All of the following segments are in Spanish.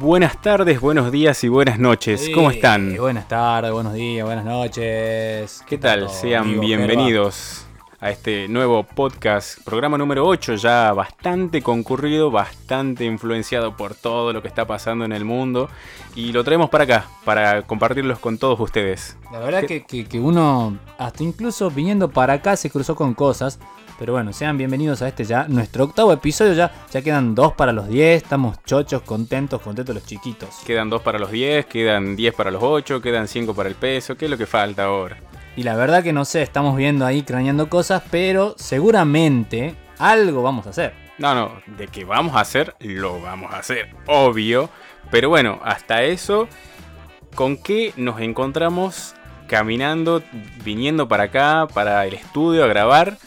Buenas tardes, buenos días y buenas noches. ¿Cómo están? buenas tardes, buenos días, buenas noches. ¿Qué tal? Sean bienvenidos a este nuevo podcast, programa número 8, ya bastante concurrido, bastante influenciado por todo lo que está pasando en el mundo y lo traemos para acá, para compartirlos con todos ustedes. La verdad que, que uno, hasta incluso viniendo para acá, se cruzó con cosas pero bueno, sean bienvenidos a este ya, nuestro octavo episodio ya. Ya quedan dos para los 10, estamos chochos, contentos, contentos los chiquitos. Quedan dos para los 10, quedan 10 para los 8, quedan 5 para el peso. ¿Qué es lo que falta ahora? Y la verdad que no sé, estamos viendo ahí craneando cosas, pero seguramente algo vamos a hacer. No, no, de que vamos a hacer, lo vamos a hacer, obvio. Pero bueno, hasta eso, ¿con qué nos encontramos caminando, viniendo para acá, para el estudio a grabar?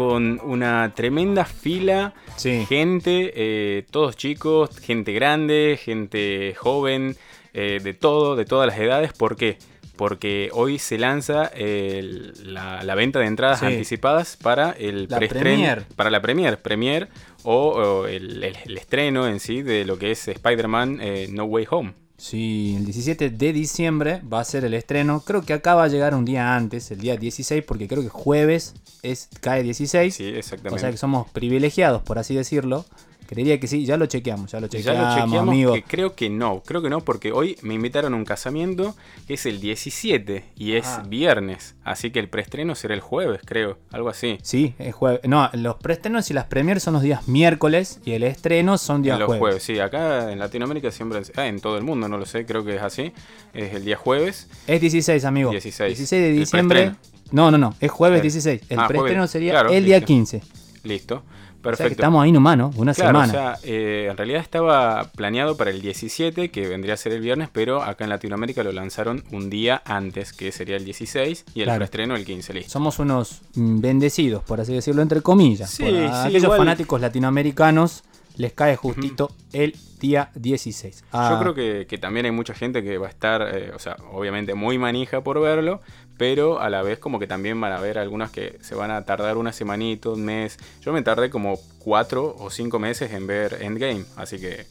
Con una tremenda fila, gente, eh, todos chicos, gente grande, gente joven, eh, de todo, de todas las edades. ¿Por qué? Porque hoy se lanza la, venta de entradas anticipadas para el preestreno, para la premier, premier o, el, estreno en sí de lo que es Spider-Man eh, No Way Home. Sí, el 17 de diciembre va a ser el estreno. Creo que acá va a llegar un día antes, el día 16, porque creo que jueves es, cae 16. Sí, exactamente. O sea que somos privilegiados, por así decirlo. Creería que sí, ya lo chequeamos, ya lo chequeamos, amigo. creo que no, creo que no, porque hoy me invitaron a un casamiento que es el 17 y es ah. viernes, así que el preestreno será el jueves, creo, algo así. Sí, es jueves. No, los preestrenos y las premiers son los días miércoles y el estreno son días los jueves. Sí, acá en Latinoamérica siempre, ah, en todo el mundo, no lo sé, creo que es así, es el día jueves. Es 16, amigo. 16. 16 de diciembre. No, no, no, es jueves 16. El ah, preestreno sería el día 15. Listo. Perfecto. estamos ahí nomás, ¿no? Una semana. O sea, eh, en realidad estaba planeado para el 17, que vendría a ser el viernes, pero acá en Latinoamérica lo lanzaron un día antes, que sería el 16, y el claro. el 15, listo. Somos unos mm, bendecidos, por así decirlo, entre comillas. Sí, aquellos fanáticos latinoamericanos les cae justito el día 16. Yo creo que, también hay mucha gente que va a estar, eh, o sea, obviamente muy manija por verlo, pero a la vez como que también van a ver algunas que se van a tardar una semanita, un mes. Yo me tardé como cuatro o cinco meses en ver Endgame, así que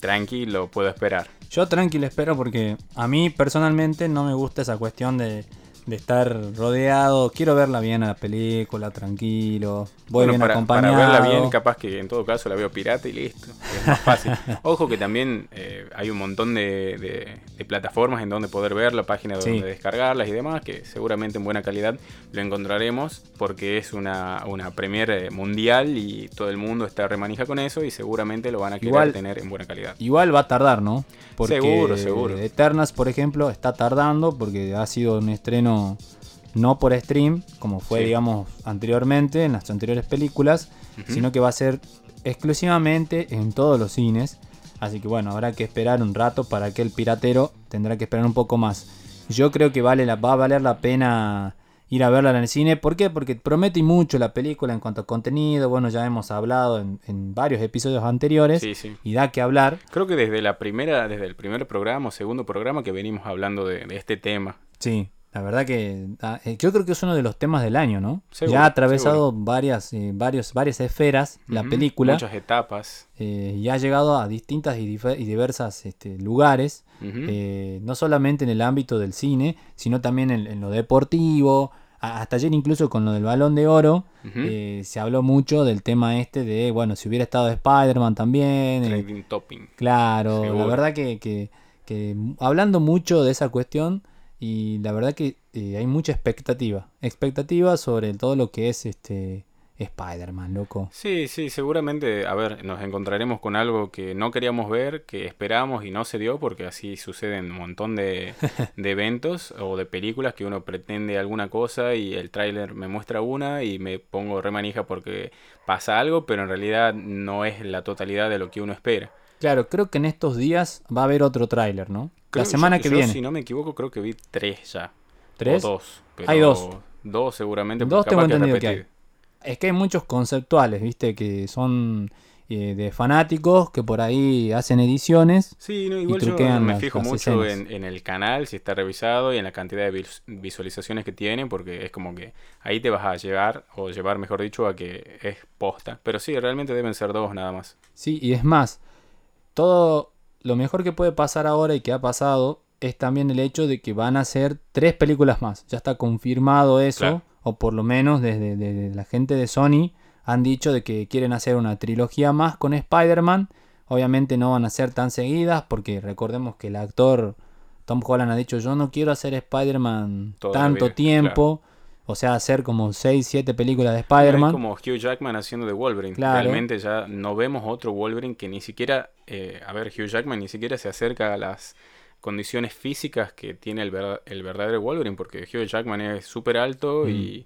tranquilo, puedo esperar. Yo tranquilo espero porque a mí personalmente no me gusta esa cuestión de de estar rodeado. Quiero verla bien a la película, tranquilo. Voy bien para, acompañado. Para verla bien, capaz que en todo caso la veo pirata y listo. Es más fácil. Ojo que también eh, hay un montón de, plataformas en donde poder verla, páginas donde descargarlas y demás, que seguramente en buena calidad lo encontraremos porque es una, una premiere mundial y todo el mundo está remanija con eso y seguramente lo van a querer tener en buena calidad. Igual va a tardar, ¿no? Porque seguro, seguro. Eternas, por ejemplo, está tardando porque ha sido un estreno no por stream, como fue, digamos, anteriormente en las anteriores películas, sino que va a ser exclusivamente en todos los cines. Así que bueno, habrá que esperar un rato para que el piratero tendrá que esperar un poco más. Yo creo que vale la, va a valer la pena ir a verla en el cine. ¿Por qué? Porque promete mucho la película en cuanto a contenido. Bueno, ya hemos hablado en, varios episodios anteriores y da que hablar. Creo que desde la primera, desde el primer programa o segundo programa que venimos hablando de, este tema. Sí. La verdad que ah, eh, yo creo que es uno de los temas del año, ¿no? ya ha atravesado varias, eh, varios, varias esferas la película. Muchas etapas. Eh, y ha llegado a distintas y, diversas este, lugares, no solamente en el ámbito del cine, sino también en lo deportivo, hasta ayer incluso con lo del balón de oro, eh, se habló mucho del tema este de, bueno, si hubiera estado Spider-Man también. Eh, topping. Claro, la verdad que, que, que, hablando mucho de esa cuestión y la verdad que eh, hay mucha expectativa, expectativa sobre todo lo que es este Spider-Man, loco. Sí, sí, seguramente, a ver, nos encontraremos con algo que no queríamos ver, que esperamos y no se dio, porque así suceden un montón de, eventos o de películas que uno pretende alguna cosa y el tráiler me muestra una y me pongo remanija porque pasa algo, pero en realidad no es la totalidad de lo que uno espera. Claro, creo que en estos días va a haber otro tráiler, ¿no? la semana que viene. Si no me equivoco, creo que vi tres ya. ¿Tres? O dos. hay dos. Dos seguramente. Dos tengo entendido que hay. Es que hay muchos conceptuales, viste, que son eh, de fanáticos que por ahí hacen ediciones. Sí, no, igual yo me fijo mucho en, el canal, si está revisado y en la cantidad de visualizaciones que tiene, porque es como que ahí te vas a llevar, o llevar mejor dicho, a que es posta. Pero sí, realmente deben ser dos nada más. Sí, y es más, todo lo mejor que puede pasar ahora y que ha pasado es también el hecho de que van a ser tres películas más. Ya está confirmado eso, Claro. o por lo menos desde, desde la gente de Sony han dicho de que quieren hacer una trilogía más con Spider-Man. Obviamente no van a ser tan seguidas porque recordemos que el actor Tom Holland ha dicho yo no quiero hacer Spider-Man tanto tiempo. O sea, hacer como 6, 7 películas de Es Spider-Man. como Hugh Jackman haciendo de Wolverine. Claro. Realmente ya no vemos otro Wolverine que ni siquiera, eh, a ver, Hugh Jackman ni siquiera se acerca a las condiciones físicas que tiene el, ver- el verdadero Wolverine, porque Hugh Jackman es súper alto Mm. y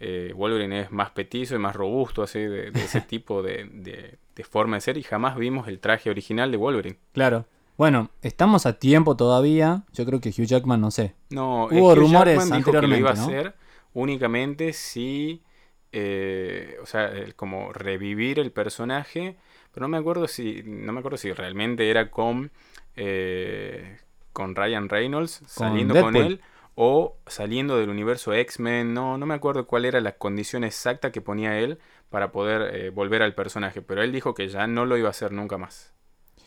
eh, Wolverine es más petizo y más robusto, así, de, de ese tipo de, de- de forma de ser, y jamás vimos el traje original de Wolverine. Claro. Bueno, estamos a tiempo todavía. Yo creo que Hugh Jackman, no sé. No, Hubo Hugh rumores Jackman dijo que lo iba a hacer únicamente si, eh, o sea, como revivir el personaje, pero no me acuerdo si, no me acuerdo si realmente era con, eh, con Ryan Reynolds saliendo con él o saliendo del universo X-Men, no, no me acuerdo cuál era la condición exacta que ponía él para poder eh, volver al personaje, pero él dijo que ya no lo iba a hacer nunca más.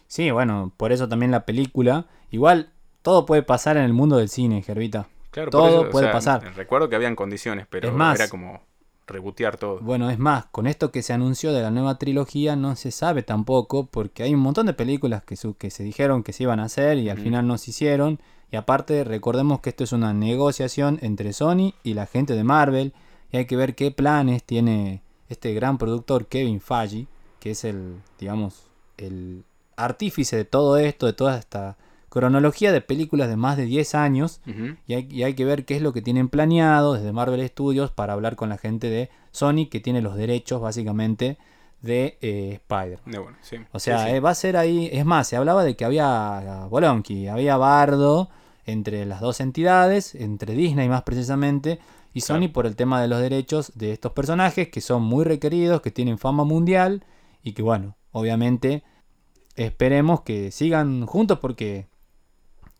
Sí, bueno, por eso también la película. Igual, todo puede pasar en el mundo del cine, Gervita. Claro, Todo o puede sea, pasar. Recuerdo que habían condiciones, pero Es más- era como rebotear todo. Bueno, es más, con esto que se anunció de la nueva trilogía no se sabe tampoco, porque hay un montón de películas que, su- que se dijeron que se iban a hacer y al final no se hicieron. Y aparte, recordemos que esto es una negociación entre Sony y la gente de Marvel. Y hay que ver qué planes tiene este gran productor Kevin Feige, que es el, digamos, el artífice de todo esto, de toda esta cronología de películas de más de 10 años. Y hay, y hay que ver qué es lo que tienen planeado desde Marvel Studios para hablar con la gente de Sony que tiene los derechos básicamente de eh, Spider. De bueno, sí. O sea, Sí, sí. eh, va a ser ahí. Es más, se hablaba de que había Bolonqui, había Bardo entre las dos entidades, entre Disney más precisamente, y Sony Claro. por el tema de los derechos de estos personajes que son muy requeridos, que tienen fama mundial y que, bueno, obviamente esperemos que sigan juntos porque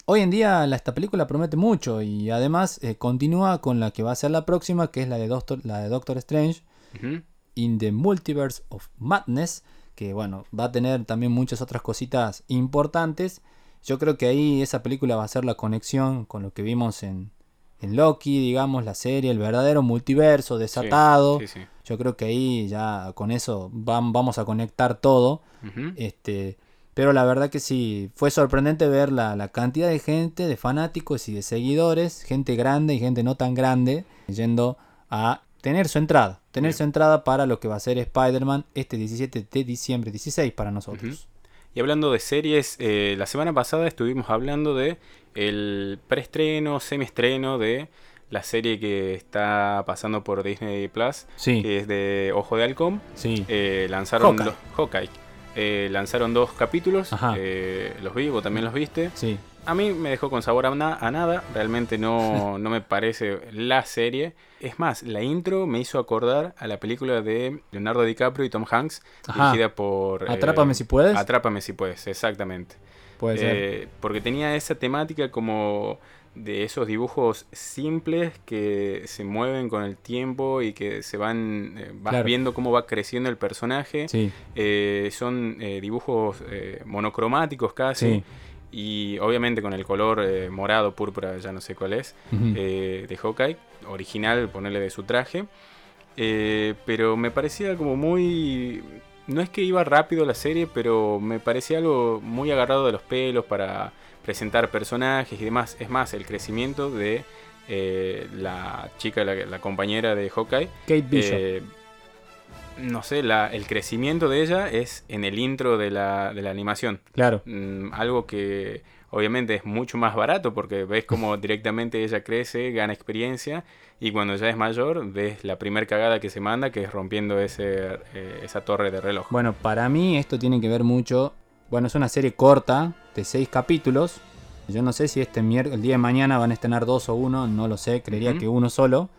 hoy en día la- esta película promete mucho y además eh, continúa con la que va a ser la próxima, que es la de Doctor, la de Doctor Strange Ujú. in the Multiverse of Madness, que bueno, va a tener también muchas otras cositas importantes. Yo creo que ahí esa película va a ser la conexión con lo que vimos en, en Loki, digamos, la serie, el verdadero multiverso desatado. Sí, sí. Yo creo que ahí ya con eso vam- vamos a conectar todo. Este, pero la verdad que sí, fue sorprendente ver la, la cantidad de gente, de fanáticos y de seguidores, gente grande y gente no tan grande, yendo a tener su entrada. Tener Bien. su entrada para lo que va a ser Spider-Man este 17 de diciembre, 16 para nosotros. Y hablando de series, eh, la semana pasada estuvimos hablando de el preestreno, semiestreno de la serie que está pasando por Disney Plus, Sí, que es de Ojo de Halcón. sí. Eh, lanzaron Hawkeye. dos- Hawkeye. Eh, lanzaron dos capítulos, eh, los vi, vos también los viste. Sí, A mí me dejó con sabor a, na- a nada, realmente no, no me parece la serie. Es más, la intro me hizo acordar a la película de Leonardo DiCaprio y Tom Hanks, Ajá. dirigida por... eh, Atrápame si puedes. Atrápame si puedes, exactamente. Puede ser. Eh, porque tenía esa temática como de esos dibujos simples que se mueven con el tiempo y que se van, eh, vas Claro. viendo cómo va creciendo el personaje. Sí, Eh, son eh, dibujos monocromáticos casi. sí. Y obviamente con el color morado, púrpura, ya no sé cuál es, de Hawkeye, original, ponerle de su traje. Eh, pero me parecía como muy... No es que iba rápido la serie, pero me parecía algo muy agarrado de los pelos para presentar personajes y demás. Es más, el crecimiento de eh, la chica, la, la compañera de Hawkeye, Kate Bishop. eh, no sé, la, el crecimiento de ella es en el intro de la, de la animación. claro. Mm, algo que obviamente es mucho más barato porque ves como directamente ella crece, gana experiencia y cuando ya es mayor ves la primer cagada que se manda que es rompiendo ese, eh, esa torre de reloj. Bueno, para mí esto tiene que ver mucho. Bueno, es una serie corta de seis capítulos. Yo no sé si este miércoles, el día de mañana van a estrenar dos o uno, no lo sé, creería que uno solo.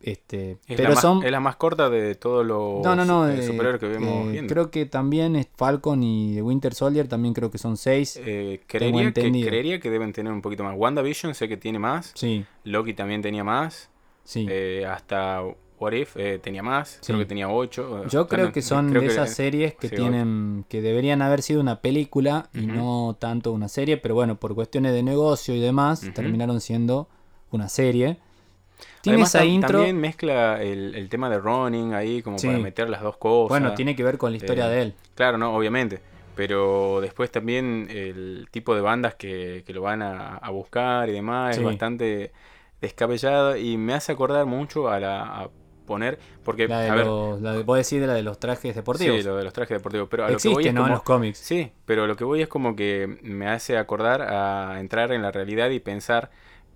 Este, es, pero la más, son. es la más corta de todos los No, no, no. eh, eh, superhéroes que vemos eh, viendo. creo que también es Falcon y The Winter Soldier también creo que son seis. Eh, creería, que, entendido. creería que deben tener un poquito más. WandaVision sé que tiene más. Sí, Loki también tenía más. sí. Eh, hasta What If eh, tenía más, creo que tenía 8. Yo creo que son de esas series que sí, tienen que deberían haber sido una película y no tanto una serie, pero bueno, por cuestiones de negocio y demás terminaron siendo una serie. Tiene Además, esa intro, También mezcla el, el tema de Ronin ahí, como Sí. para meter las dos cosas. bueno, tiene que ver con la historia Eh, de él. Claro, no, obviamente. Pero después también el tipo de bandas que, que lo van a, a buscar y demás es bastante descabellado y me hace acordar mucho a la a poner porque La de a ver, los, la de, vos decís de la de los trajes deportivos. sí, lo de los trajes deportivos, pero a lo que voy Existe, ¿no? En los cómics. Sí, pero lo que voy es como que me hace acordar a entrar en la realidad y pensar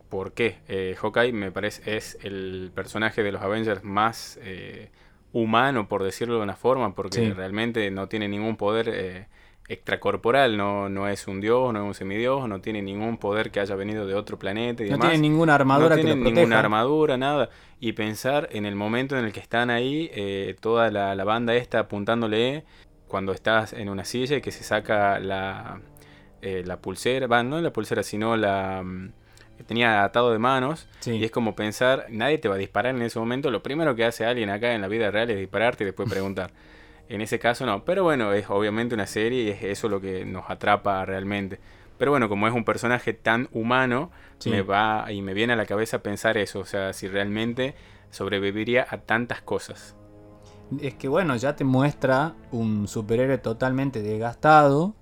por qué eh, Hawkeye me parece es el personaje de los Avengers más eh, humano, por decirlo de una forma, porque Sí. realmente no tiene ningún poder eh, extracorporal, no, no es un dios, no es un semidios, no tiene ningún poder que haya venido de otro planeta y No tiene ninguna armadura no que tiene lo ninguna armadura, nada. Y pensar en el momento en el que están ahí, eh, toda la, la banda esta apuntándole, cuando estás en una silla y que se saca la, eh, la pulsera, va, no la pulsera, sino la... mm, que tenía atado de manos Sí. y es como pensar, nadie te va a disparar en ese momento, lo primero que hace alguien acá en la vida real es dispararte y después preguntar. En ese caso no, pero bueno, es obviamente una serie y es eso lo que nos atrapa realmente. Pero bueno, como es un personaje tan humano, Sí. me va y me viene a la cabeza pensar eso, o sea, si realmente sobreviviría a tantas cosas. Es que bueno, ya te muestra un superhéroe totalmente desgastado,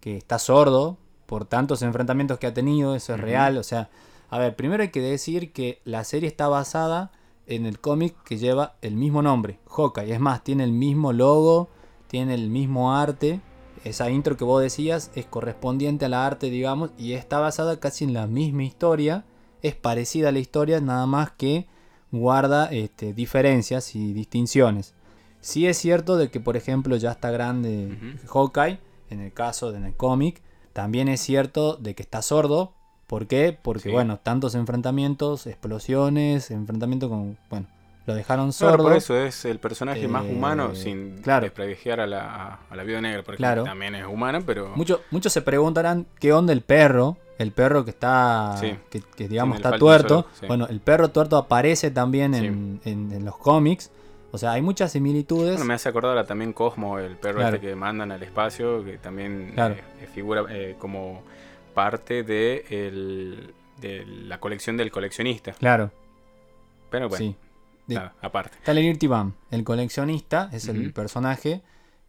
que está sordo por tantos enfrentamientos que ha tenido, eso es real. O sea, a ver, primero hay que decir que la serie está basada en el cómic que lleva el mismo nombre, Hawkeye. Es más, tiene el mismo logo, tiene el mismo arte. Esa intro que vos decías es correspondiente a la arte, digamos, y está basada casi en la misma historia. Es parecida a la historia, nada más que guarda este, diferencias y distinciones. Sí es cierto de que, por ejemplo, ya está grande. Hawkeye, en el caso de en el cómic. También es cierto de que está sordo. ¿Por qué? Porque, Sí. bueno, tantos enfrentamientos, explosiones, enfrentamientos con... Bueno, lo dejaron sordo. Claro, por eso es el personaje más Eh, humano, sin claro. a la, a la viuda negra, Claro. también es humana, pero... Mucho- muchos se preguntarán qué onda el perro. El perro que está, Sí. que, que, digamos está tuerto. Bueno, el perro tuerto aparece también en, en- en los cómics. O sea, hay muchas similitudes. Bueno, me hace acordar a también Cosmo, el perro Claro. este que mandan al espacio, que también Claro. eh, figura eh, como parte de, el- de la colección del coleccionista. Claro, Pero bueno, sí. De- nada, aparte. Está Bam, el coleccionista, es el personaje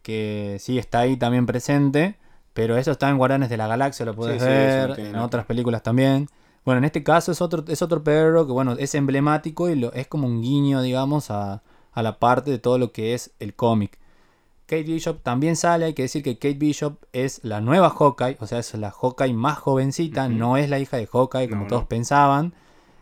que sí está ahí también presente, pero eso está en Guardianes de la Galaxia, lo puedes Sí, ver, en otras películas también. Bueno, en este caso es otro, es otro perro que bueno, es emblemático y lo, es como un guiño, digamos, a, a la parte de todo lo que es el cómic. Kate Bishop también sale, hay que decir que Kate Bishop es la nueva Hawkeye, o sea, es la Hawkeye más jovencita, no es la hija de Hawkeye como No, todos no. pensaban.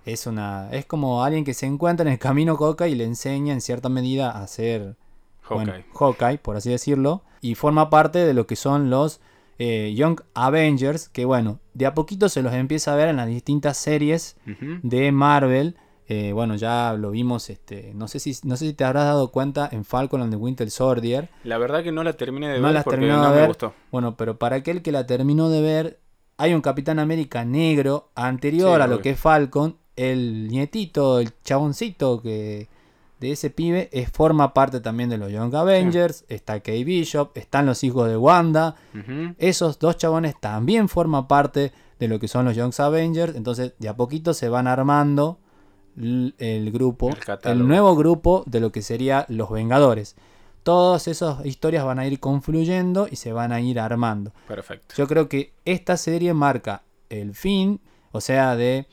Es una es como alguien que se encuentra en el camino Hawkeye y le enseña en cierta medida a ser Hawkeye. bueno, Hawkeye, por así decirlo, y forma parte de lo que son los eh, Young Avengers, que bueno, de a poquito se los empieza a ver en las distintas series de Marvel. Eh, bueno, ya lo vimos, este, no sé si no sé si te habrás dado cuenta en Falcon and the Winter Soldier. La verdad que no la terminé de No ver la porque no de me ver. gustó. Bueno, pero para aquel que la terminó de ver, hay un Capitán América negro anterior Sí, a lo obvio. que es Falcon. El nietito, el chaboncito que de ese pibe es, forma parte también de los Young Avengers. Está Kay Bishop, están los hijos de Wanda. Esos dos chabones también forman parte de lo que son los Young Avengers. Entonces, de a poquito se van armando el grupo, El nuevo grupo de lo que sería los Vengadores. Todas esas historias van a ir confluyendo y se van a ir armando. Perfecto. Yo creo que esta serie marca el fin, o sea, de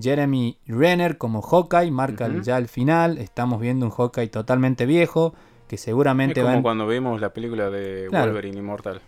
Jeremy Renner como Hawkeye, marca ya el final. Estamos viendo un Hawkeye totalmente viejo, que Es seguramente va como cuando vimos la película de Claro. Wolverine Inmortal.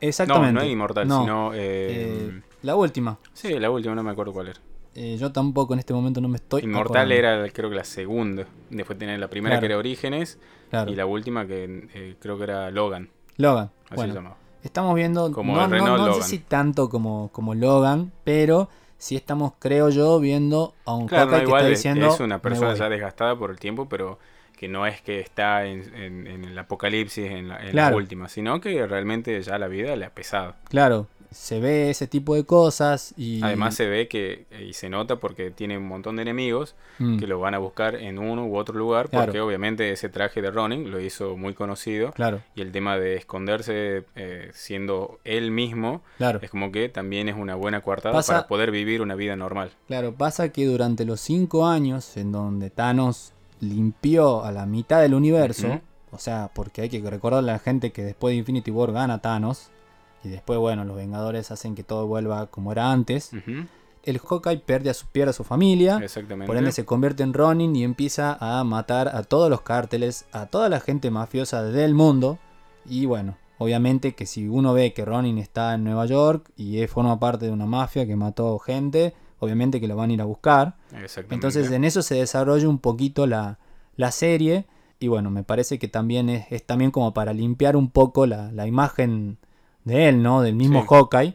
Exactamente. No, no es Inmortal, No, sino... eh, eh, la última. Sí, la última, no me acuerdo cuál era. Eh, yo tampoco en este momento no me estoy. Inmortal acordando. era creo que la segunda. Después tenía la primera Claro. que era Orígenes Claro. y la última que eh, creo que era Logan. Logan. Así bueno, se llamaba. estamos viendo. Como no, no- no sé si tanto como, como Logan, pero sí estamos, creo yo, viendo a un Claro, no, que igual está es, diciendo. es una "Me persona voy". ya desgastada por el tiempo, pero que no es que está en, en- en el apocalipsis en, la, en la Claro. última, sino que realmente ya la vida le ha pesado. Claro, se ve ese tipo de cosas y... Además se ve que, eh, y se nota porque tiene un montón de enemigos Mm, que lo van a buscar en uno u otro lugar, Claro. porque obviamente ese traje de Ronin lo hizo muy conocido. Claro, Y el tema de esconderse eh, siendo él mismo claro. es como que también es una buena coartada Pasa- para poder vivir una vida normal. Claro, pasa que durante los cinco años en donde Thanos limpió a la mitad del universo, o sea, porque hay que recordarle a la gente que después de Infinity War gana Thanos, y después, bueno, los Vengadores hacen que todo vuelva como era antes, el Hawkeye pierde a su, pierde a su familia, Exactamente. por ende se convierte en Ronin y empieza a matar a todos los cárteles, a toda la gente mafiosa del mundo, y bueno, obviamente que si uno ve que Ronin está en Nueva York y forma parte de una mafia que mató gente, obviamente que lo van a ir a buscar. Exactamente. Entonces en eso se desarrolla un poquito la, la serie. Y bueno, me parece que también es, es también como para limpiar un poco la, la imagen de él, ¿no? Del mismo Sí. Hawkeye.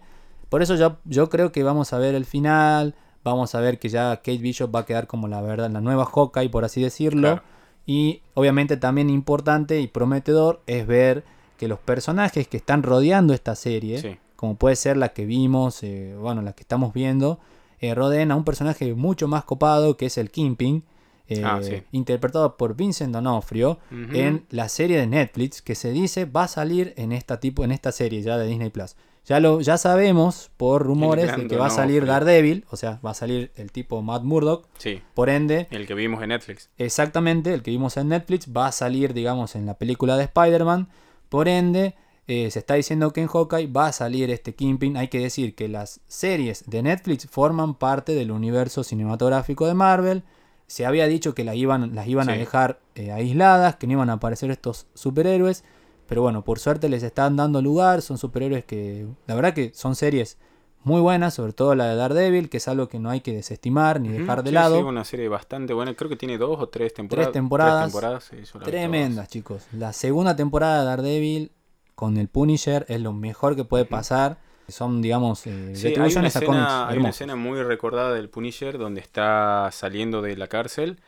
Por eso yo, yo creo que vamos a ver el final. Vamos a ver que ya Kate Bishop va a quedar como la verdad, la nueva Hawkeye, por así decirlo. Claro. Y obviamente también importante y prometedor es ver que los personajes que están rodeando esta serie, Sí. como puede ser la que vimos, eh, bueno, la que estamos viendo, eh, rodeen a un personaje mucho más copado que es el Kingpin, eh, Ah, sí. interpretado por Vincent D'Onofrio en la serie de Netflix que se dice va a salir en esta tipo en esta serie ya de Disney Plus. Ya lo ya sabemos por rumores de que va a salir D'Onofrio. Daredevil, o sea, va a salir el tipo Matt Murdock, Sí, por ende el que vimos en Netflix. Exactamente, el que vimos en Netflix va a salir, digamos, en la película de Spider-Man. Por ende, eh, se está diciendo que en Hawkeye va a salir este Kingpin. Hay que decir que las series de Netflix forman parte del universo cinematográfico de Marvel. Se había dicho que la iban, las iban a dejar eh, aisladas, que no iban a aparecer estos superhéroes. Pero bueno, por suerte les están dando lugar. Son superhéroes que, la verdad que son series muy buenas, sobre todo la de Daredevil, que es algo que no hay que desestimar ni dejar de sí, lado. Sí, una serie bastante buena. Creo que tiene dos o tres temporadas. temporadas. Tres temporadas, la vi Tremendas, chicos. La segunda temporada de Daredevil con el Punisher es lo mejor que puede pasar. Son, digamos, eh. Sí, hay una, escena, hay una escena muy recordada del Punisher donde está saliendo de la cárcel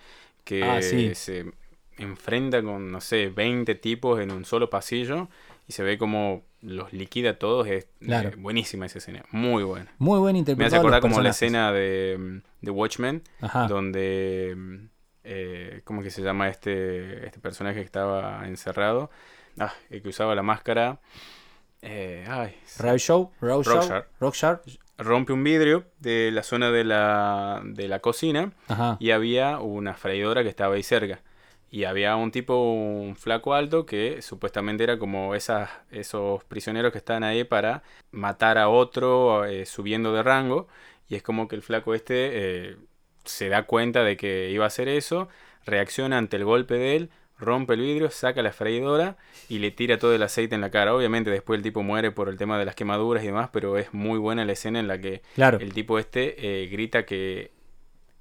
que Ah, sí. se enfrenta con, no sé, 20 tipos en un solo pasillo y se ve como los liquida a todos. Es eh, buenísima esa escena, muy buena. Muy buen Me interpretado. hace acordar como la escena de, mm, de Watchmen, Ajá. donde mm, eh, ¿cómo que se llama este este personaje que estaba encerrado? Ah, el que usaba la máscara. Eh, ay, Rorschach. Rorschach. rompe un vidrio de la zona de la, de la cocina Ajá. y había una freidora que estaba ahí cerca. Y había un tipo, un flaco alto, que supuestamente era como esas, esos prisioneros que están ahí para matar a otro eh, subiendo de rango. Y es como que el flaco este eh, se da cuenta de que iba a hacer eso, reacciona ante el golpe de él, rompe el vidrio, saca la freidora y le tira todo el aceite en la cara. Obviamente después el tipo muere por el tema de las quemaduras y demás, pero es muy buena la escena en la que Claro. el tipo este eh, grita que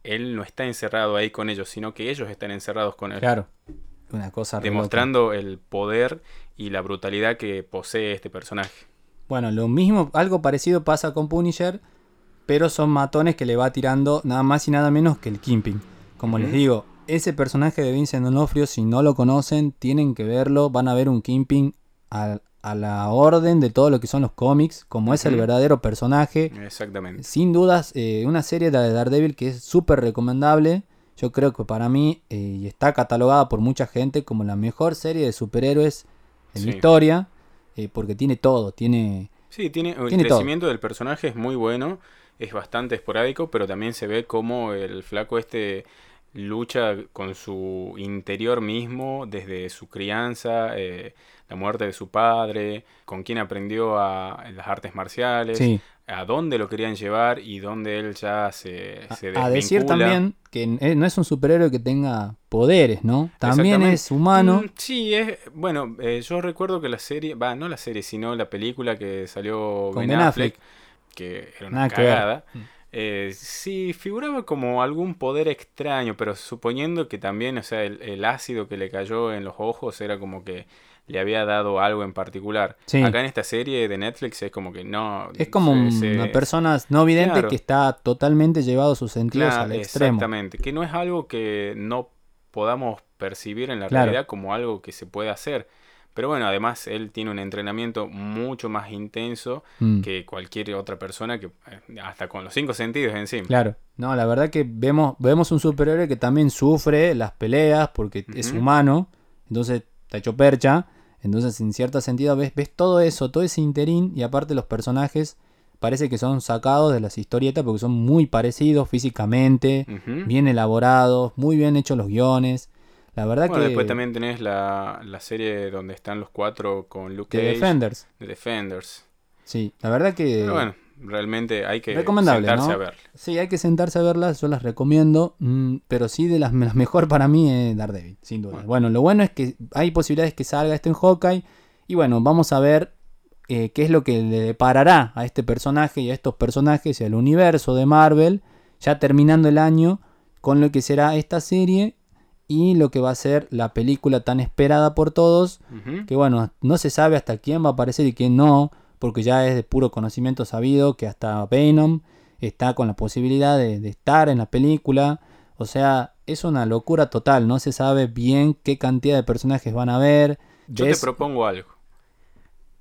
él no está encerrado ahí con ellos, sino que ellos están encerrados con él. Claro. Una cosa loca. demostrando el poder y la brutalidad que posee este personaje. Bueno, lo mismo, algo parecido pasa con Punisher, pero son matones que le va tirando nada más y nada menos que el Kingpin. Como les digo, ese personaje de Vincent D'Onofrio, si no lo conocen, tienen que verlo, van a ver un Kingpin a, a la orden de todo lo que son los cómics, como es el verdadero personaje. Exactamente. Sin dudas, eh, una serie la de Daredevil que es súper recomendable. Yo creo que para mí, eh, y está catalogada por mucha gente como la mejor serie de superhéroes en la historia, eh, porque tiene todo, tiene... Sí, tiene, el Tiene todo. crecimiento del personaje es muy bueno, es bastante esporádico, pero también se ve como el flaco este lucha con su interior mismo desde su crianza, eh, la muerte de su padre, con quien aprendió a, las artes marciales, Sí. a dónde lo querían llevar y dónde él ya se, se A, a decir también que eh, no es un superhéroe que tenga poderes, ¿no? También es humano. Mm, sí, es. Bueno, eh, yo recuerdo que la serie. Va, no la serie, sino la película que salió Con Ben Affleck, Affleck. que era una Nada que cagada. Mm. Eh, sí, figuraba como algún poder extraño, pero suponiendo que también, o sea, el, el ácido que le cayó en los ojos era como que le había dado algo en particular. Sí. Acá en esta serie de Netflix es como que no. Es como se- un- se- una persona no vidente Claro. que está totalmente llevado sus sentidos Claro, al extremo. Exactamente, que no es algo que no podamos percibir en la Claro. realidad como algo que se puede hacer, Pero bueno, además él tiene un entrenamiento mucho más intenso Mm. que cualquier otra persona que eh, hasta con los cinco sentidos encima. Claro. No, la verdad que vemos, vemos un superhéroe que también sufre las peleas porque es humano, entonces está hecho percha. Entonces, en cierto sentido, ves, ves todo eso, todo ese interín, y aparte los personajes parece que son sacados de las historietas porque son muy parecidos físicamente, bien elaborados, muy bien hechos los guiones. La verdad Bueno, que después también tenés la, la serie donde están los cuatro con Luke The Cage, Defenders. The Defenders. Sí, la verdad que Pero bueno, realmente hay que Recomendable, sentarse ¿no? a ver. sí, hay que sentarse a verlas, yo las recomiendo, mm, pero sí de las, las mejor para mí es Daredevil, sin duda. Bueno. Bueno. lo bueno es que hay posibilidades que salga esto en Hawkeye y bueno, vamos a ver eh, qué es lo que le deparará a este personaje y a estos personajes y al universo de Marvel, ya terminando el año con lo que será esta serie y lo que va a ser la película tan esperada por todos, que bueno, no se sabe hasta quién va a aparecer y quién no, porque ya es de puro conocimiento sabido que hasta Venom está con la posibilidad de, de estar en la película. O sea, es una locura total, no se sabe bien qué cantidad de personajes van a ver. Yo te propongo algo.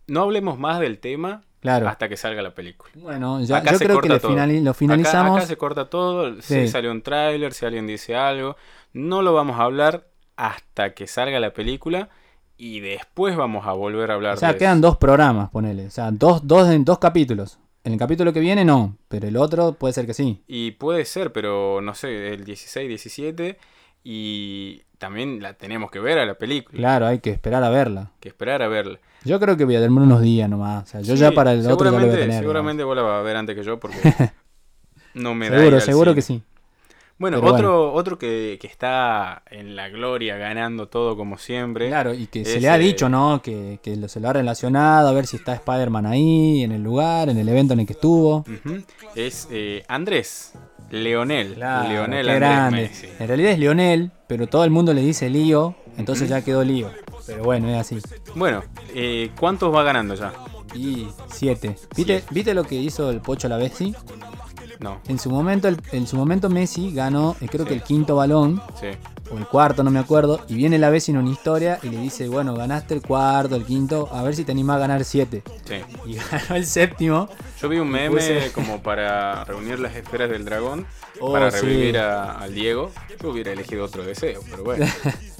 No hablemos más del tema Claro. hasta que salga la película. Bueno, ya, yo creo que le finali- lo finalizamos. Acá, se corta todo. Si salió un tráiler, si alguien dice algo. No lo vamos a hablar hasta que salga la película. Y después vamos a volver a hablar O sea, de quedan eso. dos programas, ponele. O sea, dos, dos, en dos capítulos. En el capítulo que viene no, pero el otro puede ser que sí. Y puede ser, pero no sé, el 16, 17. Y también la tenemos que ver a la película. Claro, hay que esperar a verla. Que esperar a verla. Yo creo que voy a demorar unos días nomás. O sea, yo ya para el otro ya lo voy a seguramente- tener. Seguramente vos la vas a ver antes que yo porque no me da. seguro, al seguro cine. que sí. Bueno, Pero otro, otro que, que está en la gloria, ganando todo como siempre. Claro, y que se le ha eh, dicho, ¿no? Que, que se lo ha relacionado, a ver si está Spider-Man ahí, en el lugar, en el evento en el que estuvo. Es eh, Andrés Leonel. Claro, Leonel Andrés grande. Messi. En realidad es Lionel, pero todo el mundo le dice Lío, entonces ya quedó Lío. Pero bueno, es así. Bueno, eh, ¿cuántos va ganando ya? Y siete. ¿Viste. ¿Viste lo que hizo el Pocho la Bessi? No, En su momento, el- en su momento Messi ganó, eh, creo Sí. que el quinto balón, sí. o el cuarto, no me acuerdo, y viene la Bessi en una historia y le dice, bueno, ganaste el cuarto, el quinto, a ver si te animás a ganar siete. sí. Y ganó el séptimo. Yo vi un meme puse- como para reunir las esferas del dragón Oh, para sí. revivir a- al Diego. Yo hubiera elegido otro deseo, pero bueno.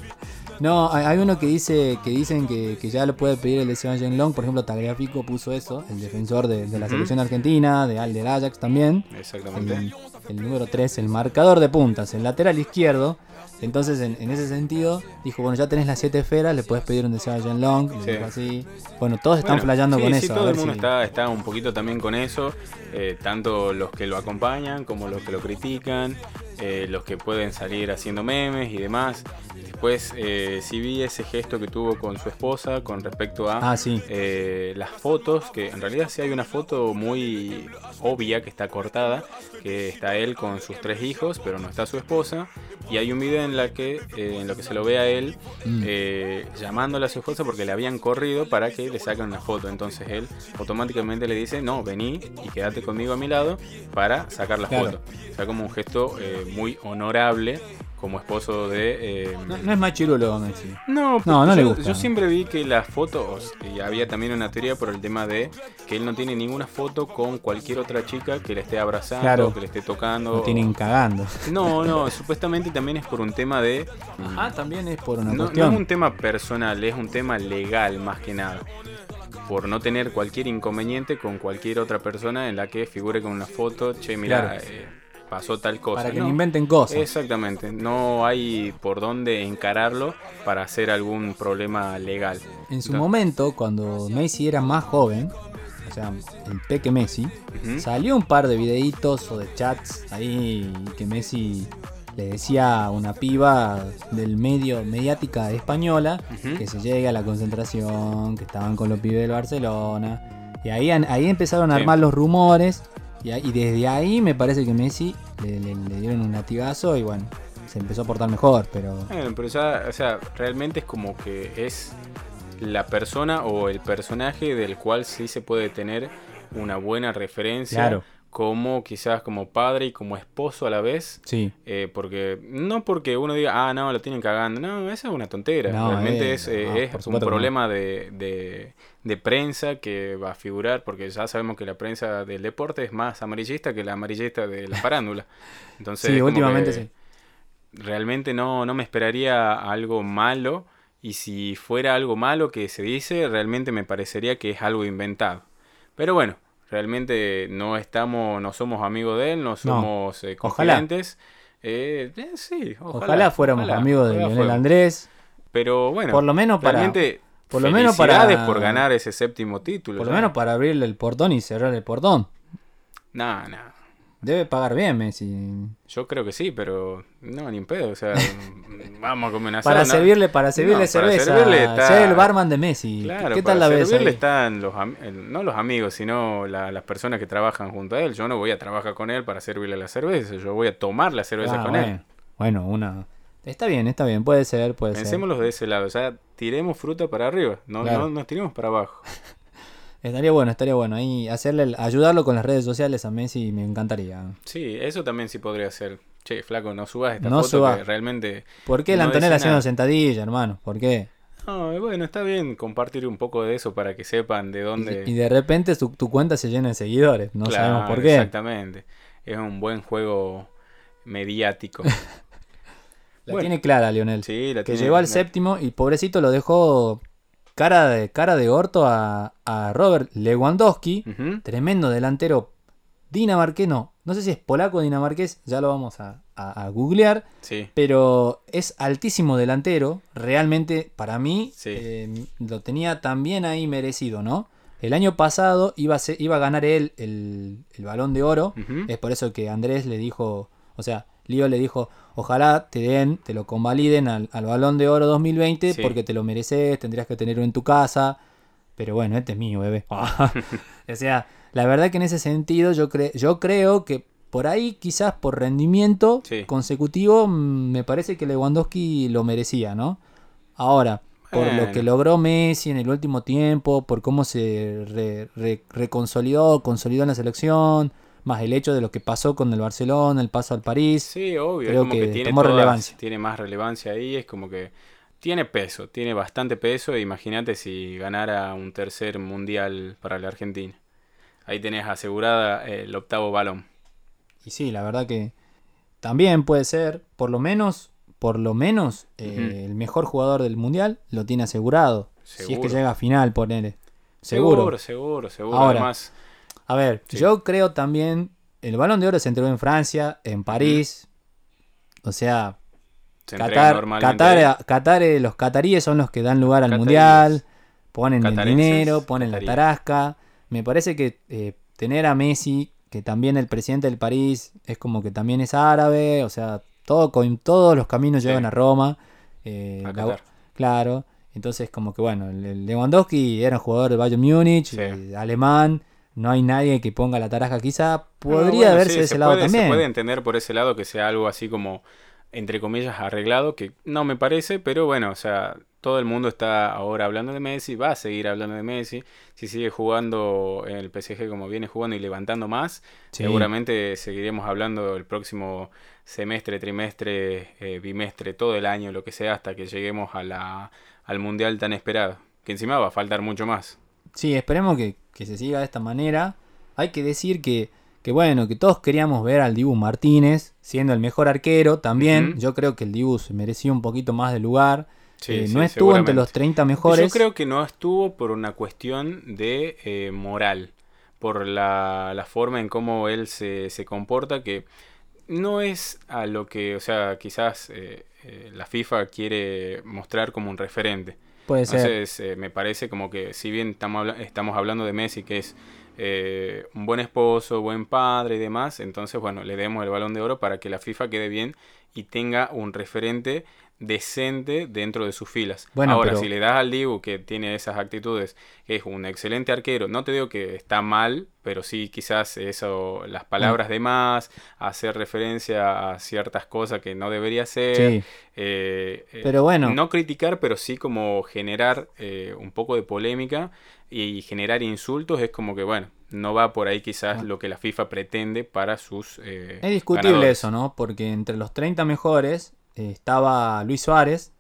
No, hay, uno que dice que dicen que, que ya lo puede pedir el de Sebastian Long, por ejemplo, Tagliafico puso eso, el defensor de, de la selección argentina, de del Ajax también. Exactamente. El, el número 3, el marcador de puntas, el lateral izquierdo. Entonces, en, en ese sentido, dijo, bueno, ya tenés las siete esferas, le puedes pedir un de Sebastian Long, le Sí. dijo así. Bueno, todos están Bueno, flayando sí, con sí, eso. a todo el mundo si- está, está un poquito también con eso, eh, tanto los que lo acompañan como los que lo critican, eh, los que pueden salir haciendo memes y demás. Después eh, sí vi ese gesto que tuvo con su esposa con respecto a Ah, eh, las fotos, que en realidad sí hay una foto muy obvia que está cortada, que está él con sus tres hijos, pero no está su esposa, y hay un video en la que eh, en lo que se lo ve a él Mm. eh, llamándole a su esposa porque le habían corrido para que le saquen una foto. Entonces él automáticamente le dice, no, vení y quédate conmigo a mi lado para sacar la Claro. foto. O sea, como un gesto eh, muy honorable como esposo de... eh, No, no es machirulo, Messi. no, No, no yo, le gusta. yo siempre vi que las fotos, y había también una teoría por el tema de que él no tiene ninguna foto con cualquier otra chica que le esté abrazando, Claro. que le esté tocando. Lo tienen cagando. No, no, supuestamente también es por un tema de... Ah, también es por una no, no cuestión. es un tema personal, es un tema legal más que nada. Por no tener cualquier inconveniente con cualquier otra persona en la que figure con una foto, che, mira, Claro. eh, pasó tal cosa. Para que No, no inventen cosas. Exactamente, no hay por dónde encararlo para hacer algún problema legal. En su Entonces- momento, cuando Messi era más joven, o sea, el peque Messi, salió un par de videitos o de chats ahí que Messi le decía a una piba del medio mediática española que se llegue a la concentración, que estaban con los pibes del Barcelona. Y ahí, ahí empezaron a Sí. armar los rumores. Y, ahí- y desde ahí me parece que Messi le, le- le dieron un latigazo y bueno, se empezó a portar mejor. Pero Bueno, pero ya, o sea, realmente es como que es la persona o el personaje del cual sí se puede tener una buena referencia Claro. Como quizás como padre y como esposo a la vez. Sí. Eh, porque no porque uno diga, ah, no, lo tienen cagando. No, esa es una tontera. No, Realmente eh, es, eh, no, es un supuesto problema de, de, de prensa que va a figurar, porque ya sabemos que la prensa del deporte es más amarillista que la amarillista de la farándula. Entonces, Sí, últimamente sí. Realmente no, no me esperaría algo malo. Y si fuera algo malo que se dice, realmente me parecería que es algo inventado. Pero bueno, realmente no estamos, no somos amigos de él, no somos eh, Ojalá. confidentes. Eh, eh, sí, ojalá, Ojalá, fuéramos ojalá, amigos de ojalá Lionel. Andrés. Pero bueno, Por lo menos para- por lo menos para- por ganar ese séptimo título. Por lo menos para abrirle el portón y cerrar el portón. No, no. Debe pagar bien Messi. Yo creo que sí, pero no, ni en pedo. O sea, vamos a comer un asado, Para servirle, para servirle No, para cerveza. servirle está- Ser el barman de Messi. Claro, ¿Qué tal la ves? servirle ahí? están los no los amigos, sino la- las personas que trabajan junto a él. Yo no voy a trabajar con él para servirle la cerveza, yo voy a tomar la cerveza Ah, con bueno. él. Bueno, una. Está bien, está bien. Puede ser, puede ser. Pensémoslo de ese lado, o sea, tiremos fruta para arriba, no, Claro. no nos tiremos para abajo. Estaría bueno, estaría bueno. Ahí hacerle, ayudarlo con las redes sociales a Messi me encantaría. Sí, eso también sí podría ser. Che, flaco, no subas esta No foto subas. que realmente... ¿Por qué el No Antonella dice haciendo sentadilla, hermano? ¿Por qué? No, bueno, está bien compartir un poco de eso para que sepan de dónde... y de repente tu, tu cuenta se llena de seguidores. No Claro, sabemos por qué. Exactamente. Es un buen juego mediático. La Bueno. tiene clara, Lionel. Sí, la que tiene- llegó al la- séptimo y pobrecito lo dejó cara de, cara de orto a, a Robert Lewandowski. Tremendo delantero dinamarqués. No, no sé si es polaco o dinamarqués. Ya lo vamos a, a- a googlear. Sí, Pero es altísimo delantero. Realmente, para mí, Sí. eh, lo tenía también ahí merecido, ¿no? El año pasado iba a, ser- iba a ganar él el, el balón de oro. Es por eso que Andrés le dijo, o sea, Lío le dijo, ojalá te den, te lo convaliden al, al balón de oro 2020 Sí. porque te lo mereces, tendrías que tenerlo en tu casa. Pero bueno, este es mío, bebé. o sea, la verdad que en ese sentido yo, cre- yo creo que por ahí quizás por rendimiento Sí. consecutivo mm, me parece que Lewandowski lo merecía, ¿no? Ahora, por lo que logró Messi en el último tiempo, por cómo se re- re- reconsolidó, consolidó en la selección, más el hecho de lo que pasó con el Barcelona, el paso al París. Sí, obvio. Creo es como que, que tiene tomó todas- relevancia. Tiene más relevancia ahí. Es como que tiene peso, tiene bastante peso. e Imagínate si ganara un tercer mundial para la Argentina. Ahí tenés asegurada el octavo balón. Y sí, la verdad que también puede ser, por lo menos, por lo menos, eh, el mejor jugador del mundial lo tiene asegurado. Si es que llega a final, ponele. Seguro. Seguro, seguro, seguro. Ahora, Además, A ver, Sí. yo creo también, el balón de oro se entregó en Francia, en París. O sea, se Qatar. Qatar, Qatar, eh, los cataríes son los que dan lugar al Cataríes. mundial, ponen el dinero, ponen la tarasca. Me parece que eh, tener a Messi, que también el presidente del París es como que también es árabe, o sea, todo con todos los caminos Sí. llevan a Roma. eh, A la- claro. Entonces, como que bueno, Lewandowski era un jugador del Bayern Múnich, Sí. eh, alemán. No hay nadie que ponga la tarasca, quizá No, podría bueno, verse sí, de ese se lado puede- también. Se puede entender por ese lado que sea algo así como, entre comillas, arreglado, que no me parece, pero bueno, o sea, todo el mundo está ahora hablando de Messi, va a seguir hablando de Messi. Si sigue jugando en el PSG como viene jugando y levantando más, Sí. seguramente seguiremos hablando el próximo semestre, trimestre, eh, bimestre, todo el año, lo que sea, hasta que lleguemos a la, al mundial tan esperado. Que encima va a faltar mucho más. Sí, esperemos que, que se siga de esta manera. Hay que decir que, que bueno, que todos queríamos ver al Dibu Martínez siendo el mejor arquero también. Yo creo que el Dibu se merecía un poquito más de lugar. Sí, Eh, sí, no estuvo entre los 30 mejores. Yo creo que no estuvo por una cuestión de eh, moral, por la, la forma en cómo él se, se comporta, que no es a lo que, o sea, quizás eh, la FIFA quiere mostrar como un referente. Puede ser. Entonces, eh, me parece como que si bien estamos, estamos hablando de Messi, que es eh, un buen esposo, buen padre y demás, entonces, bueno, le demos el balón de oro para que la FIFA quede bien y tenga un referente decente dentro de sus filas. Bueno, Ahora, pero- si le das al Dibu que tiene esas actitudes, es un excelente arquero, no te digo que está mal, pero sí quizás eso, las palabras de más, hacer referencia a ciertas cosas que no debería hacer. Sí. eh, eh, Pero bueno. No criticar, pero sí como generar eh, un poco de polémica y generar insultos, es como que, bueno, no va por ahí quizás lo que la FIFA pretende para sus... Es discutible ganadores. eso, ¿no? Porque entre los 30 mejores estaba Luis Suárez,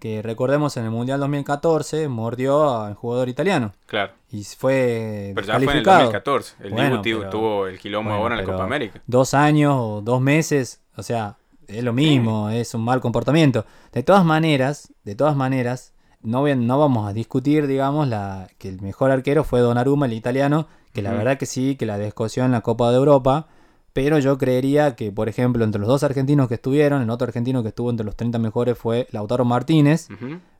que recordemos en el Mundial 2014 mordió al jugador italiano Claro. y fue Pero ya fue en el descalificado. 2014. El Bueno, pero- tuvo el quilombo Bueno, ahora en la Copa América. Dos años o dos meses, o sea, es lo mismo, es un mal comportamiento. De todas maneras, de todas maneras, no, no vamos a discutir, digamos, la, que el mejor arquero fue Donnarumma, el italiano, que la verdad que sí, que la descoció en la Copa de Europa. Pero yo creería que, por ejemplo, entre los dos argentinos que estuvieron, el otro argentino que estuvo entre los 30 mejores fue Lautaro Martínez.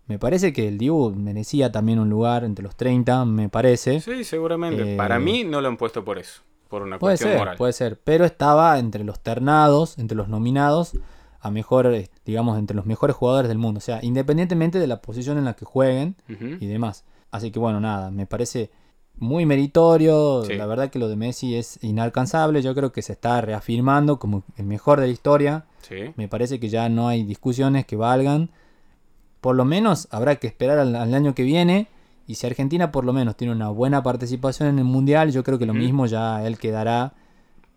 Me parece que el Dibu merecía también un lugar entre los 30, me parece. Sí, seguramente. Eh, Para mí no lo han puesto por eso. Por una Puede cuestión ser, moral. puede ser. Pero estaba entre los ternados, entre los nominados a mejor, eh, digamos, entre los mejores jugadores del mundo. O sea, independientemente de la posición en la que jueguen y demás. Así que bueno, nada, me parece muy meritorio. Sí. La verdad que lo de Messi es inalcanzable. Yo creo que se está reafirmando como el mejor de la historia. Sí. Me parece que ya no hay discusiones que valgan. Por lo menos habrá que esperar al, al año que viene. Y si Argentina por lo menos tiene una buena participación en el Mundial, yo creo que lo mismo ya él quedará